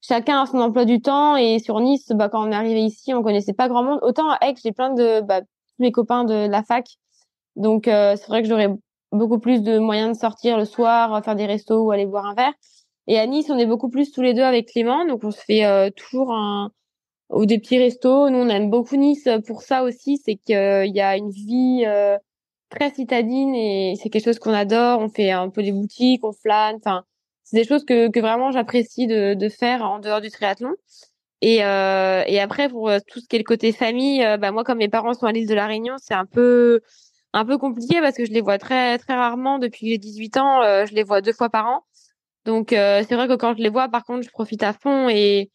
chacun a son emploi du temps. Et sur Nice, bah, quand on est arrivé ici, on connaissait pas grand monde. Autant à Aix, j'ai plein de bah, mes copains de la fac, donc euh, c'est vrai que j'aurais beaucoup plus de moyens de sortir le soir, faire des restos ou aller boire un verre. Et à Nice, on est beaucoup plus tous les deux avec Clément, donc on se fait euh, toujours un ou des petits restos. Nous, on aime beaucoup Nice pour ça aussi, c'est qu'il y a une vie euh, très citadine et c'est quelque chose qu'on adore. On fait un peu des boutiques, on flâne. Enfin, c'est des choses que, que vraiment j'apprécie de, de faire en dehors du triathlon. Et, euh, et après, pour euh, tout ce qui est le côté famille, euh, bah moi, comme mes parents sont à l'île de la Réunion, c'est un peu un peu compliqué parce que je les vois très très rarement depuis j'ai 18 ans. je les vois deux fois par an. Donc c'est vrai que quand je les vois, par contre, je profite à fond et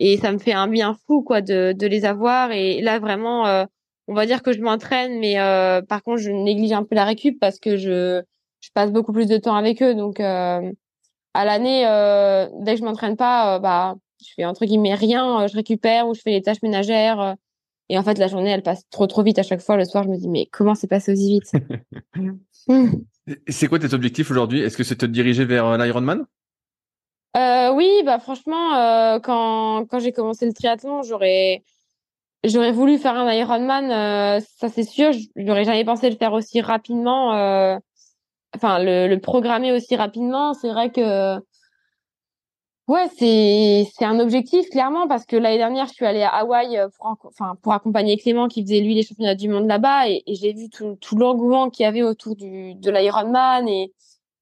et ça me fait un bien fou quoi de, de les avoir et là vraiment euh, on va dire que je m'entraîne mais euh, par contre je néglige un peu la récup parce que je je passe beaucoup plus de temps avec eux donc euh, à l'année dès que je m'entraîne pas bah je fais entre guillemets rien je récupère ou je fais les tâches ménagères et en fait la journée elle passe trop trop vite. À chaque fois le soir je me dis mais comment c'est passé aussi vite? C'est quoi tes objectifs aujourd'hui? Est-ce que c'est te diriger vers l'Ironman? Euh, oui, bah franchement, euh, quand quand j'ai commencé le triathlon, j'aurais j'aurais voulu faire un Ironman, euh, ça c'est sûr. J'aurais jamais pensé le faire aussi rapidement, euh, enfin le, le programmer aussi rapidement. C'est vrai que ouais, c'est c'est un objectif clairement parce que l'année dernière, je suis allée à Hawaï pour enfin pour accompagner Clément qui faisait lui les championnats du monde là-bas et, et j'ai vu tout tout l'engouement qu'il y avait autour du de l'Ironman et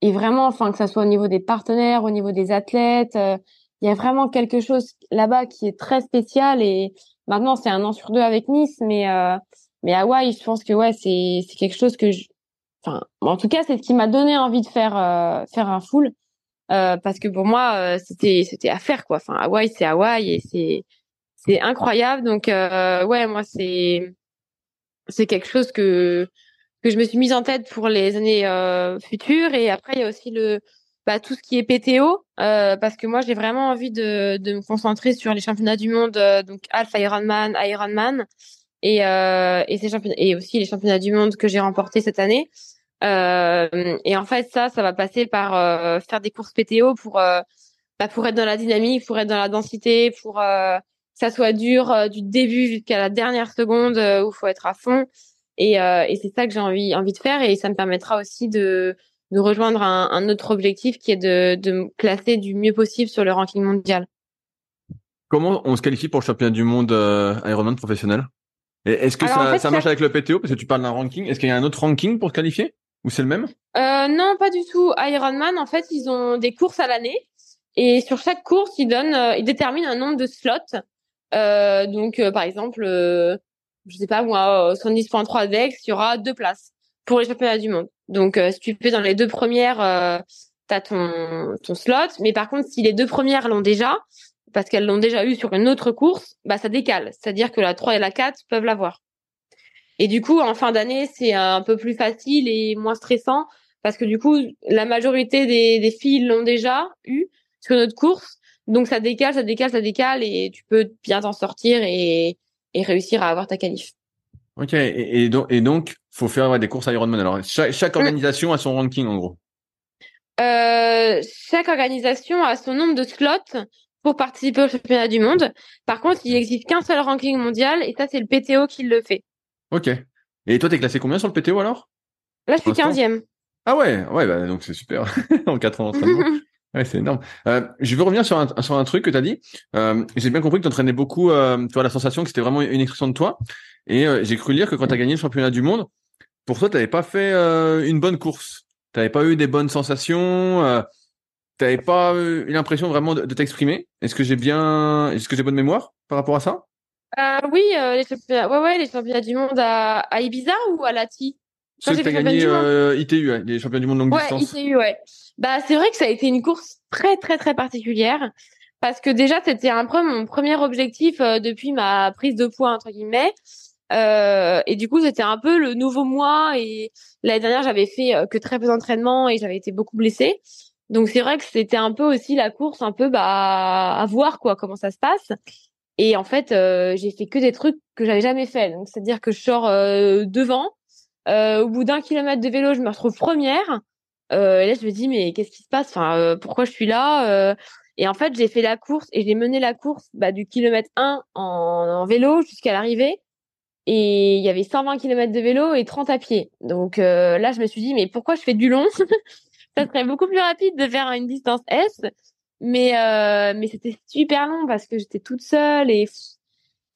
et vraiment, enfin, que ça soit au niveau des partenaires, au niveau des athlètes, euh, il y a vraiment quelque chose là-bas qui est très spécial. Et maintenant, c'est un an sur deux avec Nice, mais euh, mais Hawaï, je pense que ouais, c'est c'est quelque chose que je, enfin, en tout cas, c'est ce qui m'a donné envie de faire euh, faire un full. Euh, parce que pour moi, c'était c'était à faire quoi. Enfin, Hawaï, c'est Hawaï et c'est c'est incroyable. Donc ouais, moi c'est c'est quelque chose que que je me suis mise en tête pour les années euh, futures. Et après, il y a aussi le bah, tout ce qui est PTO, euh, parce que moi, j'ai vraiment envie de, de me concentrer sur les championnats du monde, euh, donc Alpha Ironman, Ironman, et, euh, et, ces et aussi les championnats du monde que j'ai remportés cette année. et en fait, ça, ça va passer par faire des courses PTO pour bah, pour être dans la dynamique, pour être dans la densité, pour que ça soit dur du début jusqu'à la dernière seconde où il faut être à fond. Et, et c'est ça que j'ai envie envie de faire et ça me permettra aussi de de rejoindre un, un, autre objectif qui est de, de me classer du mieux possible sur le ranking mondial. Comment on se qualifie pour le championnat du monde euh, Ironman professionnel? Est-ce que ça, ça, marche avec le PTO Parce que tu parles d'un ranking? Est-ce qu'il y a un autre ranking pour qualifier? Ou c'est le même? Euh, Non, pas du tout. Ironman, en fait, ils ont des courses à l'année. Et sur chaque course, ils donnent, euh, ils déterminent un nombre de slots. Euh, donc, euh, par exemple, je sais pas moi, 110.3 Dex, il y aura deux places pour les championnats du monde. Donc, euh, si tu fais dans les deux premières, euh, tu as ton, ton slot. Mais par contre, si les deux premières l'ont déjà, parce qu'elles l'ont déjà eu sur une autre course, bah ça décale. C'est-à-dire que la 3 et la 4 peuvent l'avoir. Et du coup, en fin d'année, c'est un peu plus facile et moins stressant parce que du coup, la majorité des, des filles l'ont déjà eu sur notre course. Donc ça décale, ça décale, ça décale et tu peux bien t'en sortir et, et réussir à avoir ta qualif. Ok, et, et, donc, et donc, faut faire des courses Ironman. Alors, chaque, chaque mm. organisation a son ranking en gros. Euh, chaque organisation a son nombre de slots pour participer au championnat du monde. Par contre, il n'existe qu'un seul ranking mondial et ça, c'est le PTO qui le fait. Ok. Et toi, t'es classé combien sur le PTO alors? Là, je suis 15e. Ah ouais, ouais, bah, donc c'est super en 4 ans d'entraînement. Ouais, c'est énorme. Euh, je veux revenir sur un, sur un truc que tu as dit. Euh, j'ai bien compris que tu entraînais beaucoup, euh, tu vois, la sensation que c'était vraiment une expression de toi. Et j'ai cru lire que quand tu as gagné le championnat du monde, pour toi, tu n'avais pas fait une bonne course. Tu n'avais pas eu des bonnes sensations. Euh, tu n'avais pas eu l'impression vraiment de, t'exprimer? Est-ce que j'ai bien, est-ce que j'ai bonne mémoire par rapport à ça? Oui, les championnats, ouais, ouais, les championnats du monde à, à Ibiza ou à Lati Ceux que tu as gagné euh, ITU, les championnats du monde longue ouais, distance. ITU, ouais. Bah, c'est vrai que ça a été une course très, très, très particulière. Parce que déjà, c'était un peu mon premier objectif depuis ma prise de poids, entre guillemets. Euh, et du coup, c'était un peu le nouveau moi. Et l'année dernière, j'avais fait euh, que très peu d'entraînement et j'avais été beaucoup blessée. Donc c'est vrai que c'était un peu aussi la course, un peu bah à voir quoi comment ça se passe. Et en fait, euh, j'ai fait que des trucs que j'avais jamais fait. Donc c'est-à-dire que je sors euh, devant. au bout d'un kilomètre de vélo, je me retrouve première. et là, je me dis mais qu'est-ce qui se passe? Enfin, pourquoi je suis là Et en fait, j'ai fait la course et j'ai mené la course bah, du kilomètre 1 en, vélo jusqu'à l'arrivée et il y avait 120 km de vélo et 30 à pied. Donc euh, là, je me suis dit, mais pourquoi je fais du long? Ça serait beaucoup plus rapide de faire une distance S. Mais euh, mais c'était super long parce que j'étais toute seule et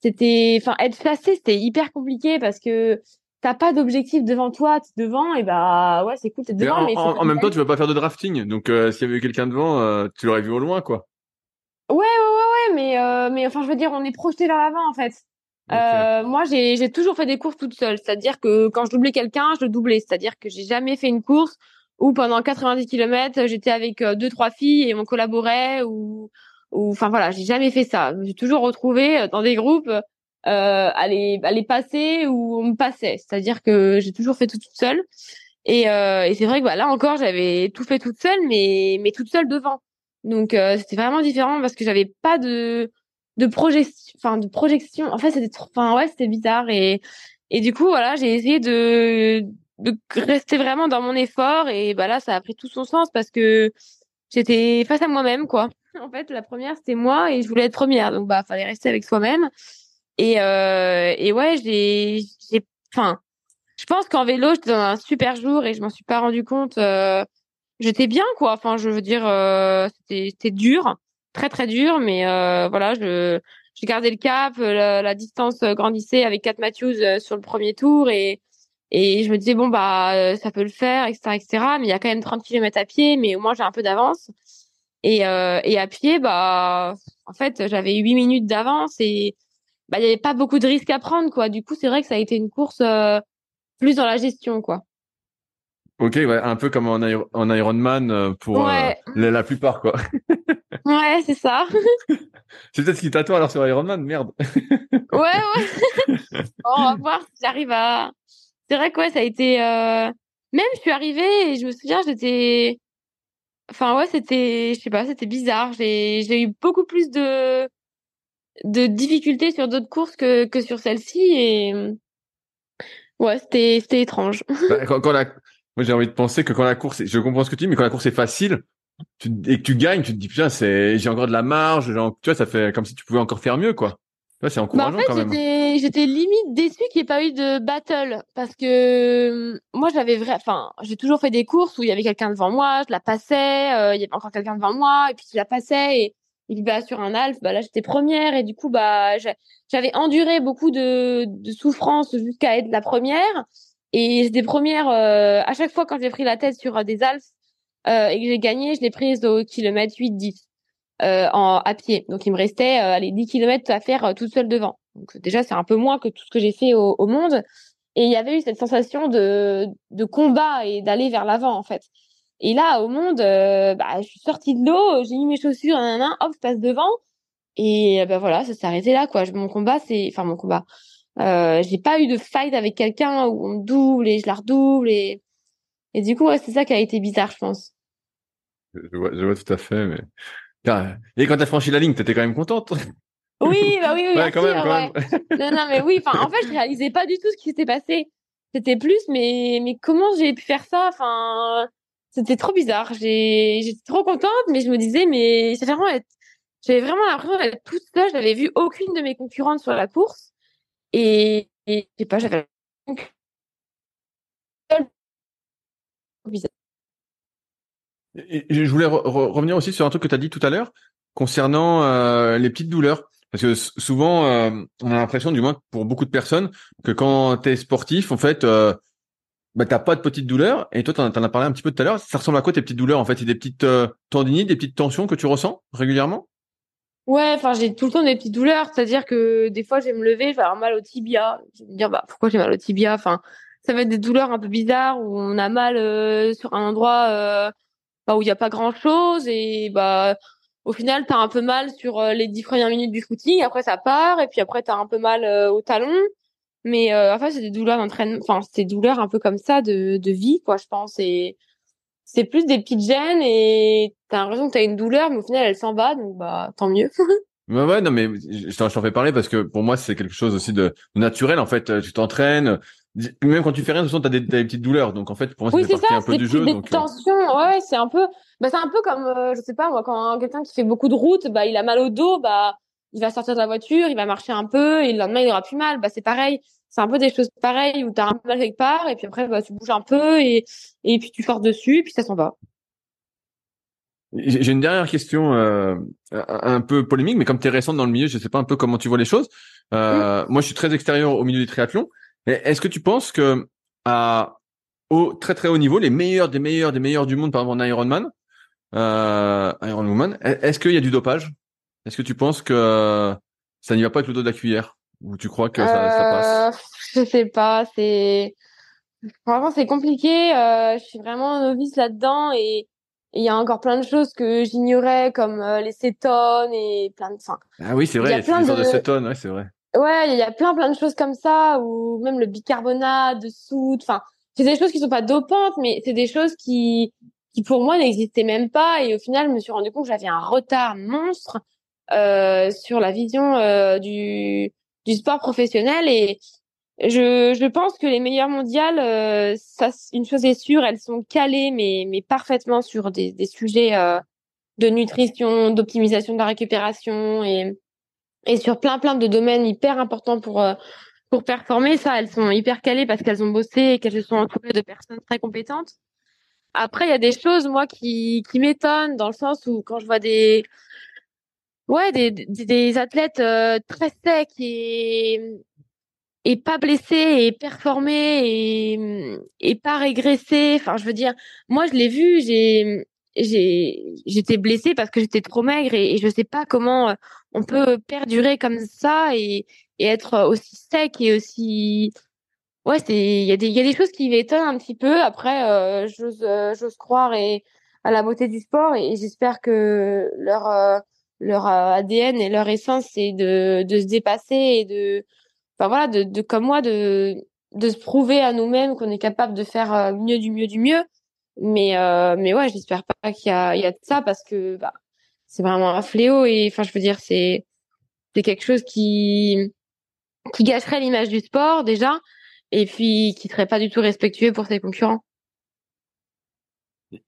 c'était, enfin, être placée, c'était hyper compliqué parce que t'as pas d'objectif devant toi, t'es devant et bah ouais, c'est cool, t'es devant. Mais en, même temps, tu veux pas faire de drafting, donc euh, s'il y avait eu quelqu'un devant, tu l'aurais vu au loin, quoi. Ouais, ouais, ouais, ouais, mais mais enfin, je veux dire, on est projeté vers l'avant en fait. Euh, moi, j'ai toujours fait des courses toute seule. C'est-à-dire que quand je doublais quelqu'un, je le doublais. C'est-à-dire que j'ai jamais fait une course où pendant 90 km, j'étais avec euh, deux, trois filles et on collaborait ou, ou, enfin voilà, j'ai jamais fait ça. J'ai toujours retrouvé euh, dans des groupes euh, à, les, à les passer ou on me passait. C'est-à-dire que j'ai toujours fait tout toute seule. Et, euh, et c'est vrai que bah, là encore, j'avais tout fait toute seule, mais, mais toute seule devant. Donc c'était vraiment différent parce que j'avais pas de de projection enfin de projection en fait c'était enfin ouais c'était bizarre et et du coup voilà j'ai essayé de de rester vraiment dans mon effort et bah là ça a pris tout son sens parce que j'étais face à moi-même quoi. En fait la première c'était moi et je voulais être première. Donc bah fallait rester avec soi-même. Et euh, et ouais j'ai j'ai enfin je pense qu'en vélo j'étais dans un super jour et je m'en suis pas rendu compte euh, j'étais bien quoi. Enfin je veux dire euh, c'était c'était dur très très dur, mais euh, voilà, je j'ai gardé le cap, euh, la, distance grandissait avec Kat Matthews sur le premier tour et et je me disais bon bah ça peut le faire, etc. etc. Mais il y a quand même 30 km à pied, mais au moins j'ai un peu d'avance. Et et à pied bah en fait j'avais 8 minutes d'avance et bah il y avait pas beaucoup de risques à prendre quoi. Du coup c'est vrai que ça a été une course plus dans la gestion quoi. Ok, ouais, un peu comme en, en Ironman pour la plupart, quoi. Ouais, c'est ça. c'est peut-être ce qui t'attend alors sur Iron Man, merde. ouais, ouais. on va voir si j'arrive à. C'est vrai que ouais, ça a été. Euh... Même je suis arrivée et je me souviens, j'étais. Enfin ouais, c'était, je sais pas, c'était bizarre. J'ai, j'ai eu beaucoup plus de de difficultés sur d'autres courses que que sur celle-ci et ouais, c'était c'était étrange. Bah, quand, quand, la Moi, j'ai envie de penser que quand la course, je comprends ce que tu dis, mais quand la course est facile, tu, et que tu gagnes, tu te dis putain, c'est, j'ai encore de la marge, genre, tu vois, ça fait comme si tu pouvais encore faire mieux, quoi. C'est encourageant bah en fait. J'étais, limite déçue qu'il n'y ait pas eu de battle parce que moi, j'avais vrai, enfin, j'ai toujours fait des courses où il y avait quelqu'un devant moi, je la passais, euh, il y avait encore quelqu'un devant moi, et puis je la passais et, et puis bah sur un alf, bah là j'étais première et du coup bah j'avais enduré beaucoup de, de souffrance jusqu'à être la première et j'étais première euh, à chaque fois quand j'ai pris la tête sur des alfs euh, et que j'ai gagné, je l'ai prise au kilomètre 8-10 euh, en à pied. Donc il me restait euh, les 10 kilomètres à faire euh, toute seule devant. Donc déjà c'est un peu moins que tout ce que j'ai fait au, monde. Et il y avait eu cette sensation de, combat et d'aller vers l'avant en fait. Et là au monde, euh, bah, je suis sortie de l'eau, j'ai mis mes chaussures, un, un, hop, je passe devant. Et ben voilà, ça s'est arrêté là quoi. Mon combat c'est, enfin mon combat. Euh, j'ai pas eu de fight avec quelqu'un où on double et je la redouble et et du coup c'est ça qui a été bizarre je pense. Je vois, je vois tout à fait, mais. Et quand t'as franchi la ligne, t'étais quand même contente. Oui, bah oui, oui. ouais, quand même, quand même. non, non, mais oui. En fait, je réalisais pas du tout ce qui s'était passé. C'était plus, mais mais comment j'ai pu faire ça? Enfin, c'était trop bizarre. J'étais trop contente, mais je me disais, mais c'est vraiment être. J'avais vraiment l'impression d'être toute seule. Je n'avais vu aucune de mes concurrentes sur la course, et, et je sais pas, j'avais bizarre. Je voulais re revenir aussi sur un truc que tu as dit tout à l'heure concernant euh, les petites douleurs. Parce que souvent, euh, on a l'impression, du moins pour beaucoup de personnes, que quand tu es sportif, en fait, euh, bah, t'as pas de petites douleurs. Et toi, tu en, as parlé un petit peu tout à l'heure. Ça ressemble à quoi tes petites douleurs En fait, c'est des petites euh, tendinites, des petites tensions que tu ressens régulièrement? Ouais, enfin, j'ai tout le temps des petites douleurs. C'est-à-dire que des fois, je vais me lever, je vais avoir mal au tibia. Je vais me dire, bah, pourquoi j'ai mal au tibia? Enfin, ça va être des douleurs un peu bizarres où on a mal euh, sur un endroit bah, où il y a pas grand chose et bah au final tu as un peu mal sur euh, les dix premières minutes du footing après ça part et puis après tu as un peu mal euh, au talon. Mais euh, enfin c'est des douleurs d'entraînement enfin c'est des douleurs un peu comme ça de, de vie quoi je pense. Et c'est plus des petites gênes et t'as l'impression que t'as une douleur mais au final elle s'en va. Donc bah tant mieux Ouais, ouais, non, mais je t'en fais parler parce que pour moi, c'est quelque chose aussi de naturel. En fait, tu t'entraînes, même quand tu fais rien, de toute façon, t'as des, des petites douleurs. Donc en fait, pour moi, oui, c'est ça, un peu du jeu. Des donc, tensions, ouais, c'est un peu, bah, c'est un peu comme, euh, je sais pas, moi, quand quelqu'un qui fait beaucoup de route, bah, il a mal au dos, bah, il va sortir de la voiture, il va marcher un peu, et le lendemain, il aura plus mal. Bah, c'est pareil. C'est un peu des choses pareilles où t'as un peu mal quelque part, et puis après, bah, tu bouges un peu, et, et puis tu forces dessus, et puis ça s'en va. J'ai une dernière question euh, un peu polémique, mais comme tu es récente dans le milieu, je sais pas un peu comment tu vois les choses. Euh, Moi, je suis très extérieur au milieu du triathlon. Est-ce que tu penses que à au très très haut niveau, les meilleurs des meilleurs des meilleurs du monde, par exemple en Ironman, euh, Ironwoman, est-ce qu'il y a du dopage? Est-ce que tu penses que ça n'y va pas avec le dos de la cuillère? Ou tu crois que ça, ça passe? Euh, Je sais pas, c'est vraiment c'est compliqué. Euh, je suis vraiment novice là-dedans et et il y a encore plein de choses que j'ignorais comme euh, les cétones et plein de enfin, Ah oui, c'est vrai, il y a plein de- cétones, ouais, c'est vrai. Ouais, il y a plein plein de choses comme ça ou même le bicarbonate de soude. Enfin, c'est des choses qui sont pas dopantes, mais c'est des choses qui qui pour moi n'existaient même pas. Et au final, je me suis rendu compte que j'avais un retard monstre euh, sur la vision euh, du du sport professionnel. Et je je pense que les meilleures mondiales, euh, ça, une chose est sûre, elles sont calées, mais mais parfaitement sur des des sujets euh, de nutrition, d'optimisation de la récupération et et sur plein plein de domaines hyper importants pour euh, pour performer. Ça elles sont hyper calées parce qu'elles ont bossé et qu'elles se sont entourées de personnes très compétentes. Après il y a des choses moi qui qui m'étonnent dans le sens où quand je vois des ouais des des, des athlètes euh, très secs et et pas blessés et performés et et pas régressés enfin je veux dire moi je l'ai vu j'ai j'ai j'étais blessée parce que j'étais trop maigre et, et je sais pas comment euh, on peut perdurer comme ça et et être aussi sec et aussi ouais c'est il y a des il y a des choses qui m'étonnent un petit peu. Après euh, j'ose euh, j'ose croire et à la beauté du sport et, j'espère que leur euh, leur ADN et leur essence c'est de de se dépasser et de enfin voilà de de comme moi de de se prouver à nous-mêmes qu'on est capable de faire euh, mieux du mieux du mieux. Mais euh, mais ouais j'espère pas qu'il y a il y a de ça parce que bah c'est vraiment un fléau et enfin je veux dire c'est c'est quelque chose qui qui gâcherait l'image du sport déjà et puis qui serait pas du tout respectueux pour ses concurrents.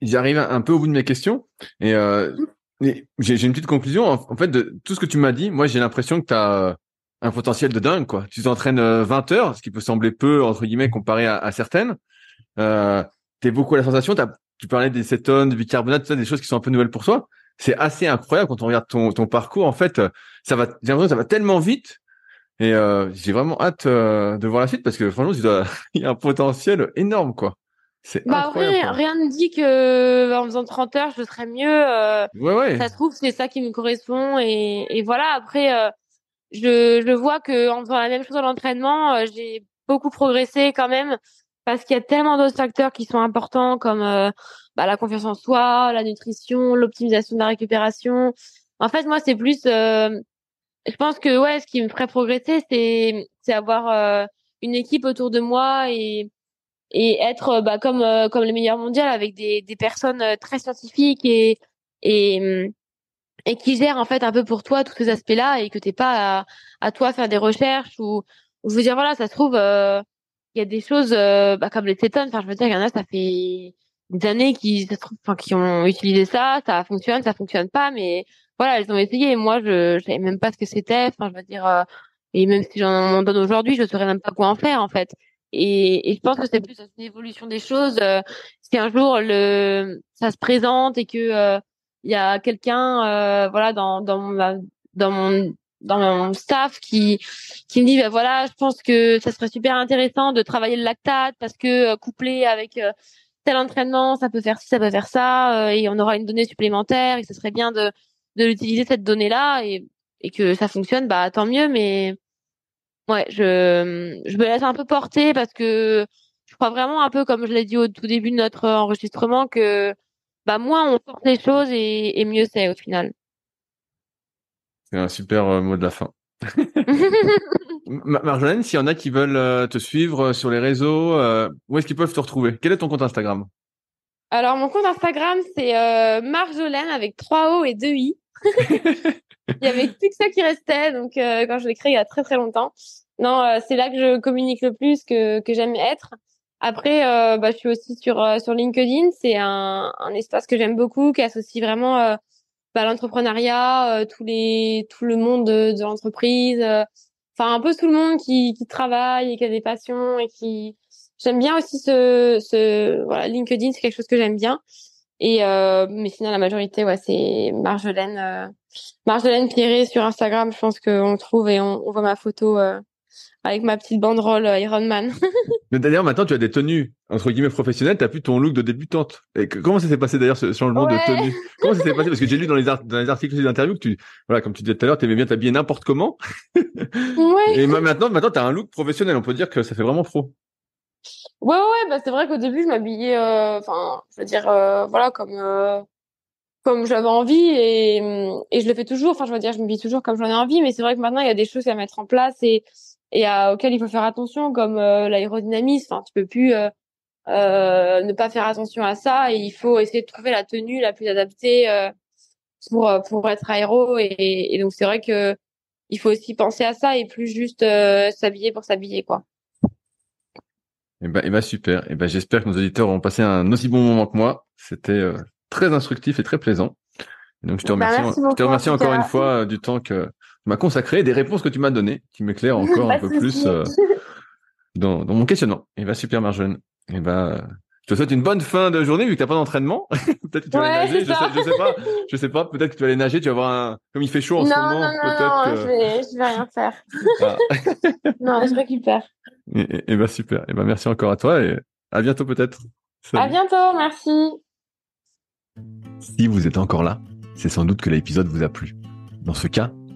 J'arrive un peu au bout de mes questions et, euh, j'ai une petite conclusion. En, fait, de tout ce que tu m'as dit, moi, j'ai l'impression que tu as un potentiel de dingue, quoi. Tu t'entraînes 20 euh, heures, ce qui peut sembler peu, entre guillemets, comparé à, à certaines. Euh, tu es beaucoup à la sensation. tu parlais des cétones, du bicarbonate, tout ça, des choses qui sont un peu nouvelles pour toi. C'est assez incroyable quand on regarde ton, ton parcours. En fait, ça va, j'ai l'impression que ça va tellement vite. Et euh, j'ai vraiment hâte euh, de voir la suite parce que franchement, il y a un potentiel énorme, quoi. Bah rien, rien ne dit que en faisant 30 heures, je serais mieux. Euh, ouais, ouais. Ça se trouve, c'est ça qui me correspond. Et, et voilà, après, euh, je, je vois que en faisant la même chose à l'entraînement, euh, j'ai beaucoup progressé quand même parce qu'il y a tellement d'autres facteurs qui sont importants comme euh, bah, la confiance en soi, la nutrition, l'optimisation de la récupération. En fait, moi, c'est plus... je pense que ouais, ce qui me ferait progresser, c'est c'est avoir une équipe autour de moi et et être euh, bah, comme euh, comme le meilleur mondial avec des, des personnes euh, très scientifiques et et hum, et qui gèrent en fait un peu pour toi tous ces aspects-là et que t'es pas à, à toi faire des recherches ou, ou je dire voilà ça se trouve il y a des choses bah, comme les tétones enfin je veux dire il y en a ça fait des années qui enfin qui ont utilisé ça ça fonctionne ça fonctionne pas mais voilà elles ont essayé moi je je savais même pas ce que c'était enfin je veux dire et même si j'en donne aujourd'hui je saurais même pas quoi en faire en fait et, et je pense que c'est plus une évolution des choses. Euh, si un jour le ça se présente et que euh, il y a quelqu'un euh, voilà dans dans mon dans mon dans mon staff qui qui me dit ben voilà je pense que ça serait super intéressant de travailler le lactate parce que couplé avec tel entraînement ça peut faire ci ça peut faire ça et on aura une donnée supplémentaire et ce serait bien de de l'utiliser cette donnée là et et que ça fonctionne bah tant mieux mais Ouais, je, je me laisse un peu porter parce que je crois vraiment un peu, comme je l'ai dit au tout début de notre enregistrement, que bah moins on porte les choses et, et mieux c'est au final. C'est un super euh, mot de la fin. Marjolaine, s'il y en a qui veulent euh, te suivre sur les réseaux, euh, où est-ce qu'ils peuvent te retrouver? Quel est ton compte Instagram? Alors mon compte Instagram c'est Marjolaine avec trois O et deux I. il y avait plus que ça qui restait, donc euh, quand je l'ai créé il y a très très longtemps. Non, euh, c'est là que je communique le plus, que, que j'aime être. Après, euh, bah, je suis aussi sur sur LinkedIn. C'est un, un espace que j'aime beaucoup, qui associe vraiment bah, l'entrepreneuriat, tous les tout le monde de, de l'entreprise. Enfin, un peu tout le monde qui, qui travaille et qui a des passions et qui j'aime bien aussi ce ce voilà LinkedIn, c'est quelque chose que j'aime bien. Et euh, mais sinon la majorité ouais c'est Marjolaine euh, Marjolaine Pierret sur Instagram je pense qu'on trouve et on, on voit ma photo euh, avec ma petite banderole euh, Ironman. mais d'ailleurs maintenant tu as des tenues entre guillemets professionnelles t'as plus ton look de débutante. Et comment ça s'est passé d'ailleurs ce changement de tenue? Comment ça s'est passé? Parce que j'ai lu dans les dans les articles d'interview que tu voilà comme tu disais tout à l'heure t'aimais bien t'habiller n'importe comment. ouais. Et maintenant maintenant t'as un look professionnel on peut dire que ça fait vraiment pro. Ouais, ouais, bah c'est vrai qu'au début, je m'habillais, euh, enfin, je veux dire, euh, voilà, comme euh, comme j'avais envie et, et je le fais toujours. Enfin, je veux dire, je m'habille toujours comme j'en ai envie, mais c'est vrai que maintenant, il y a des choses à mettre en place et et à, auxquelles il faut faire attention, comme l'aérodynamisme. Enfin, tu peux plus ne pas faire attention à ça et il faut essayer de trouver la tenue la plus adaptée pour pour être aéro et, et donc c'est vrai que il faut aussi penser à ça et plus juste s'habiller pour s'habiller, quoi. Eh ben, eh ben super. Eh ben, j'espère que nos auditeurs ont passé un aussi bon moment que moi. C'était euh, très instructif et très plaisant. donc je te bah, remercie, je te remercie encore une fois euh, du temps que tu m'as consacré, des réponses que tu m'as données, qui m'éclairent encore un peu plus euh, dans, dans, mon questionnement. Eh ben super Marjolaine. Eh ben je te souhaite une bonne fin de journée vu que t'as pas d'entraînement. peut-être que tu vas aller nager. Je sais, je sais, pas. Je sais pas. Peut-être que tu vas aller nager. Tu vas avoir un. Comme il fait chaud en ce moment. Non, non, non. Je vais, je vais rien faire. Ah. non, je récupère. Et, et, ben super. Et ben merci encore à toi et à bientôt peut-être. À bientôt. Merci. Si vous êtes encore là, c'est sans doute que l'épisode vous a plu. Dans ce cas,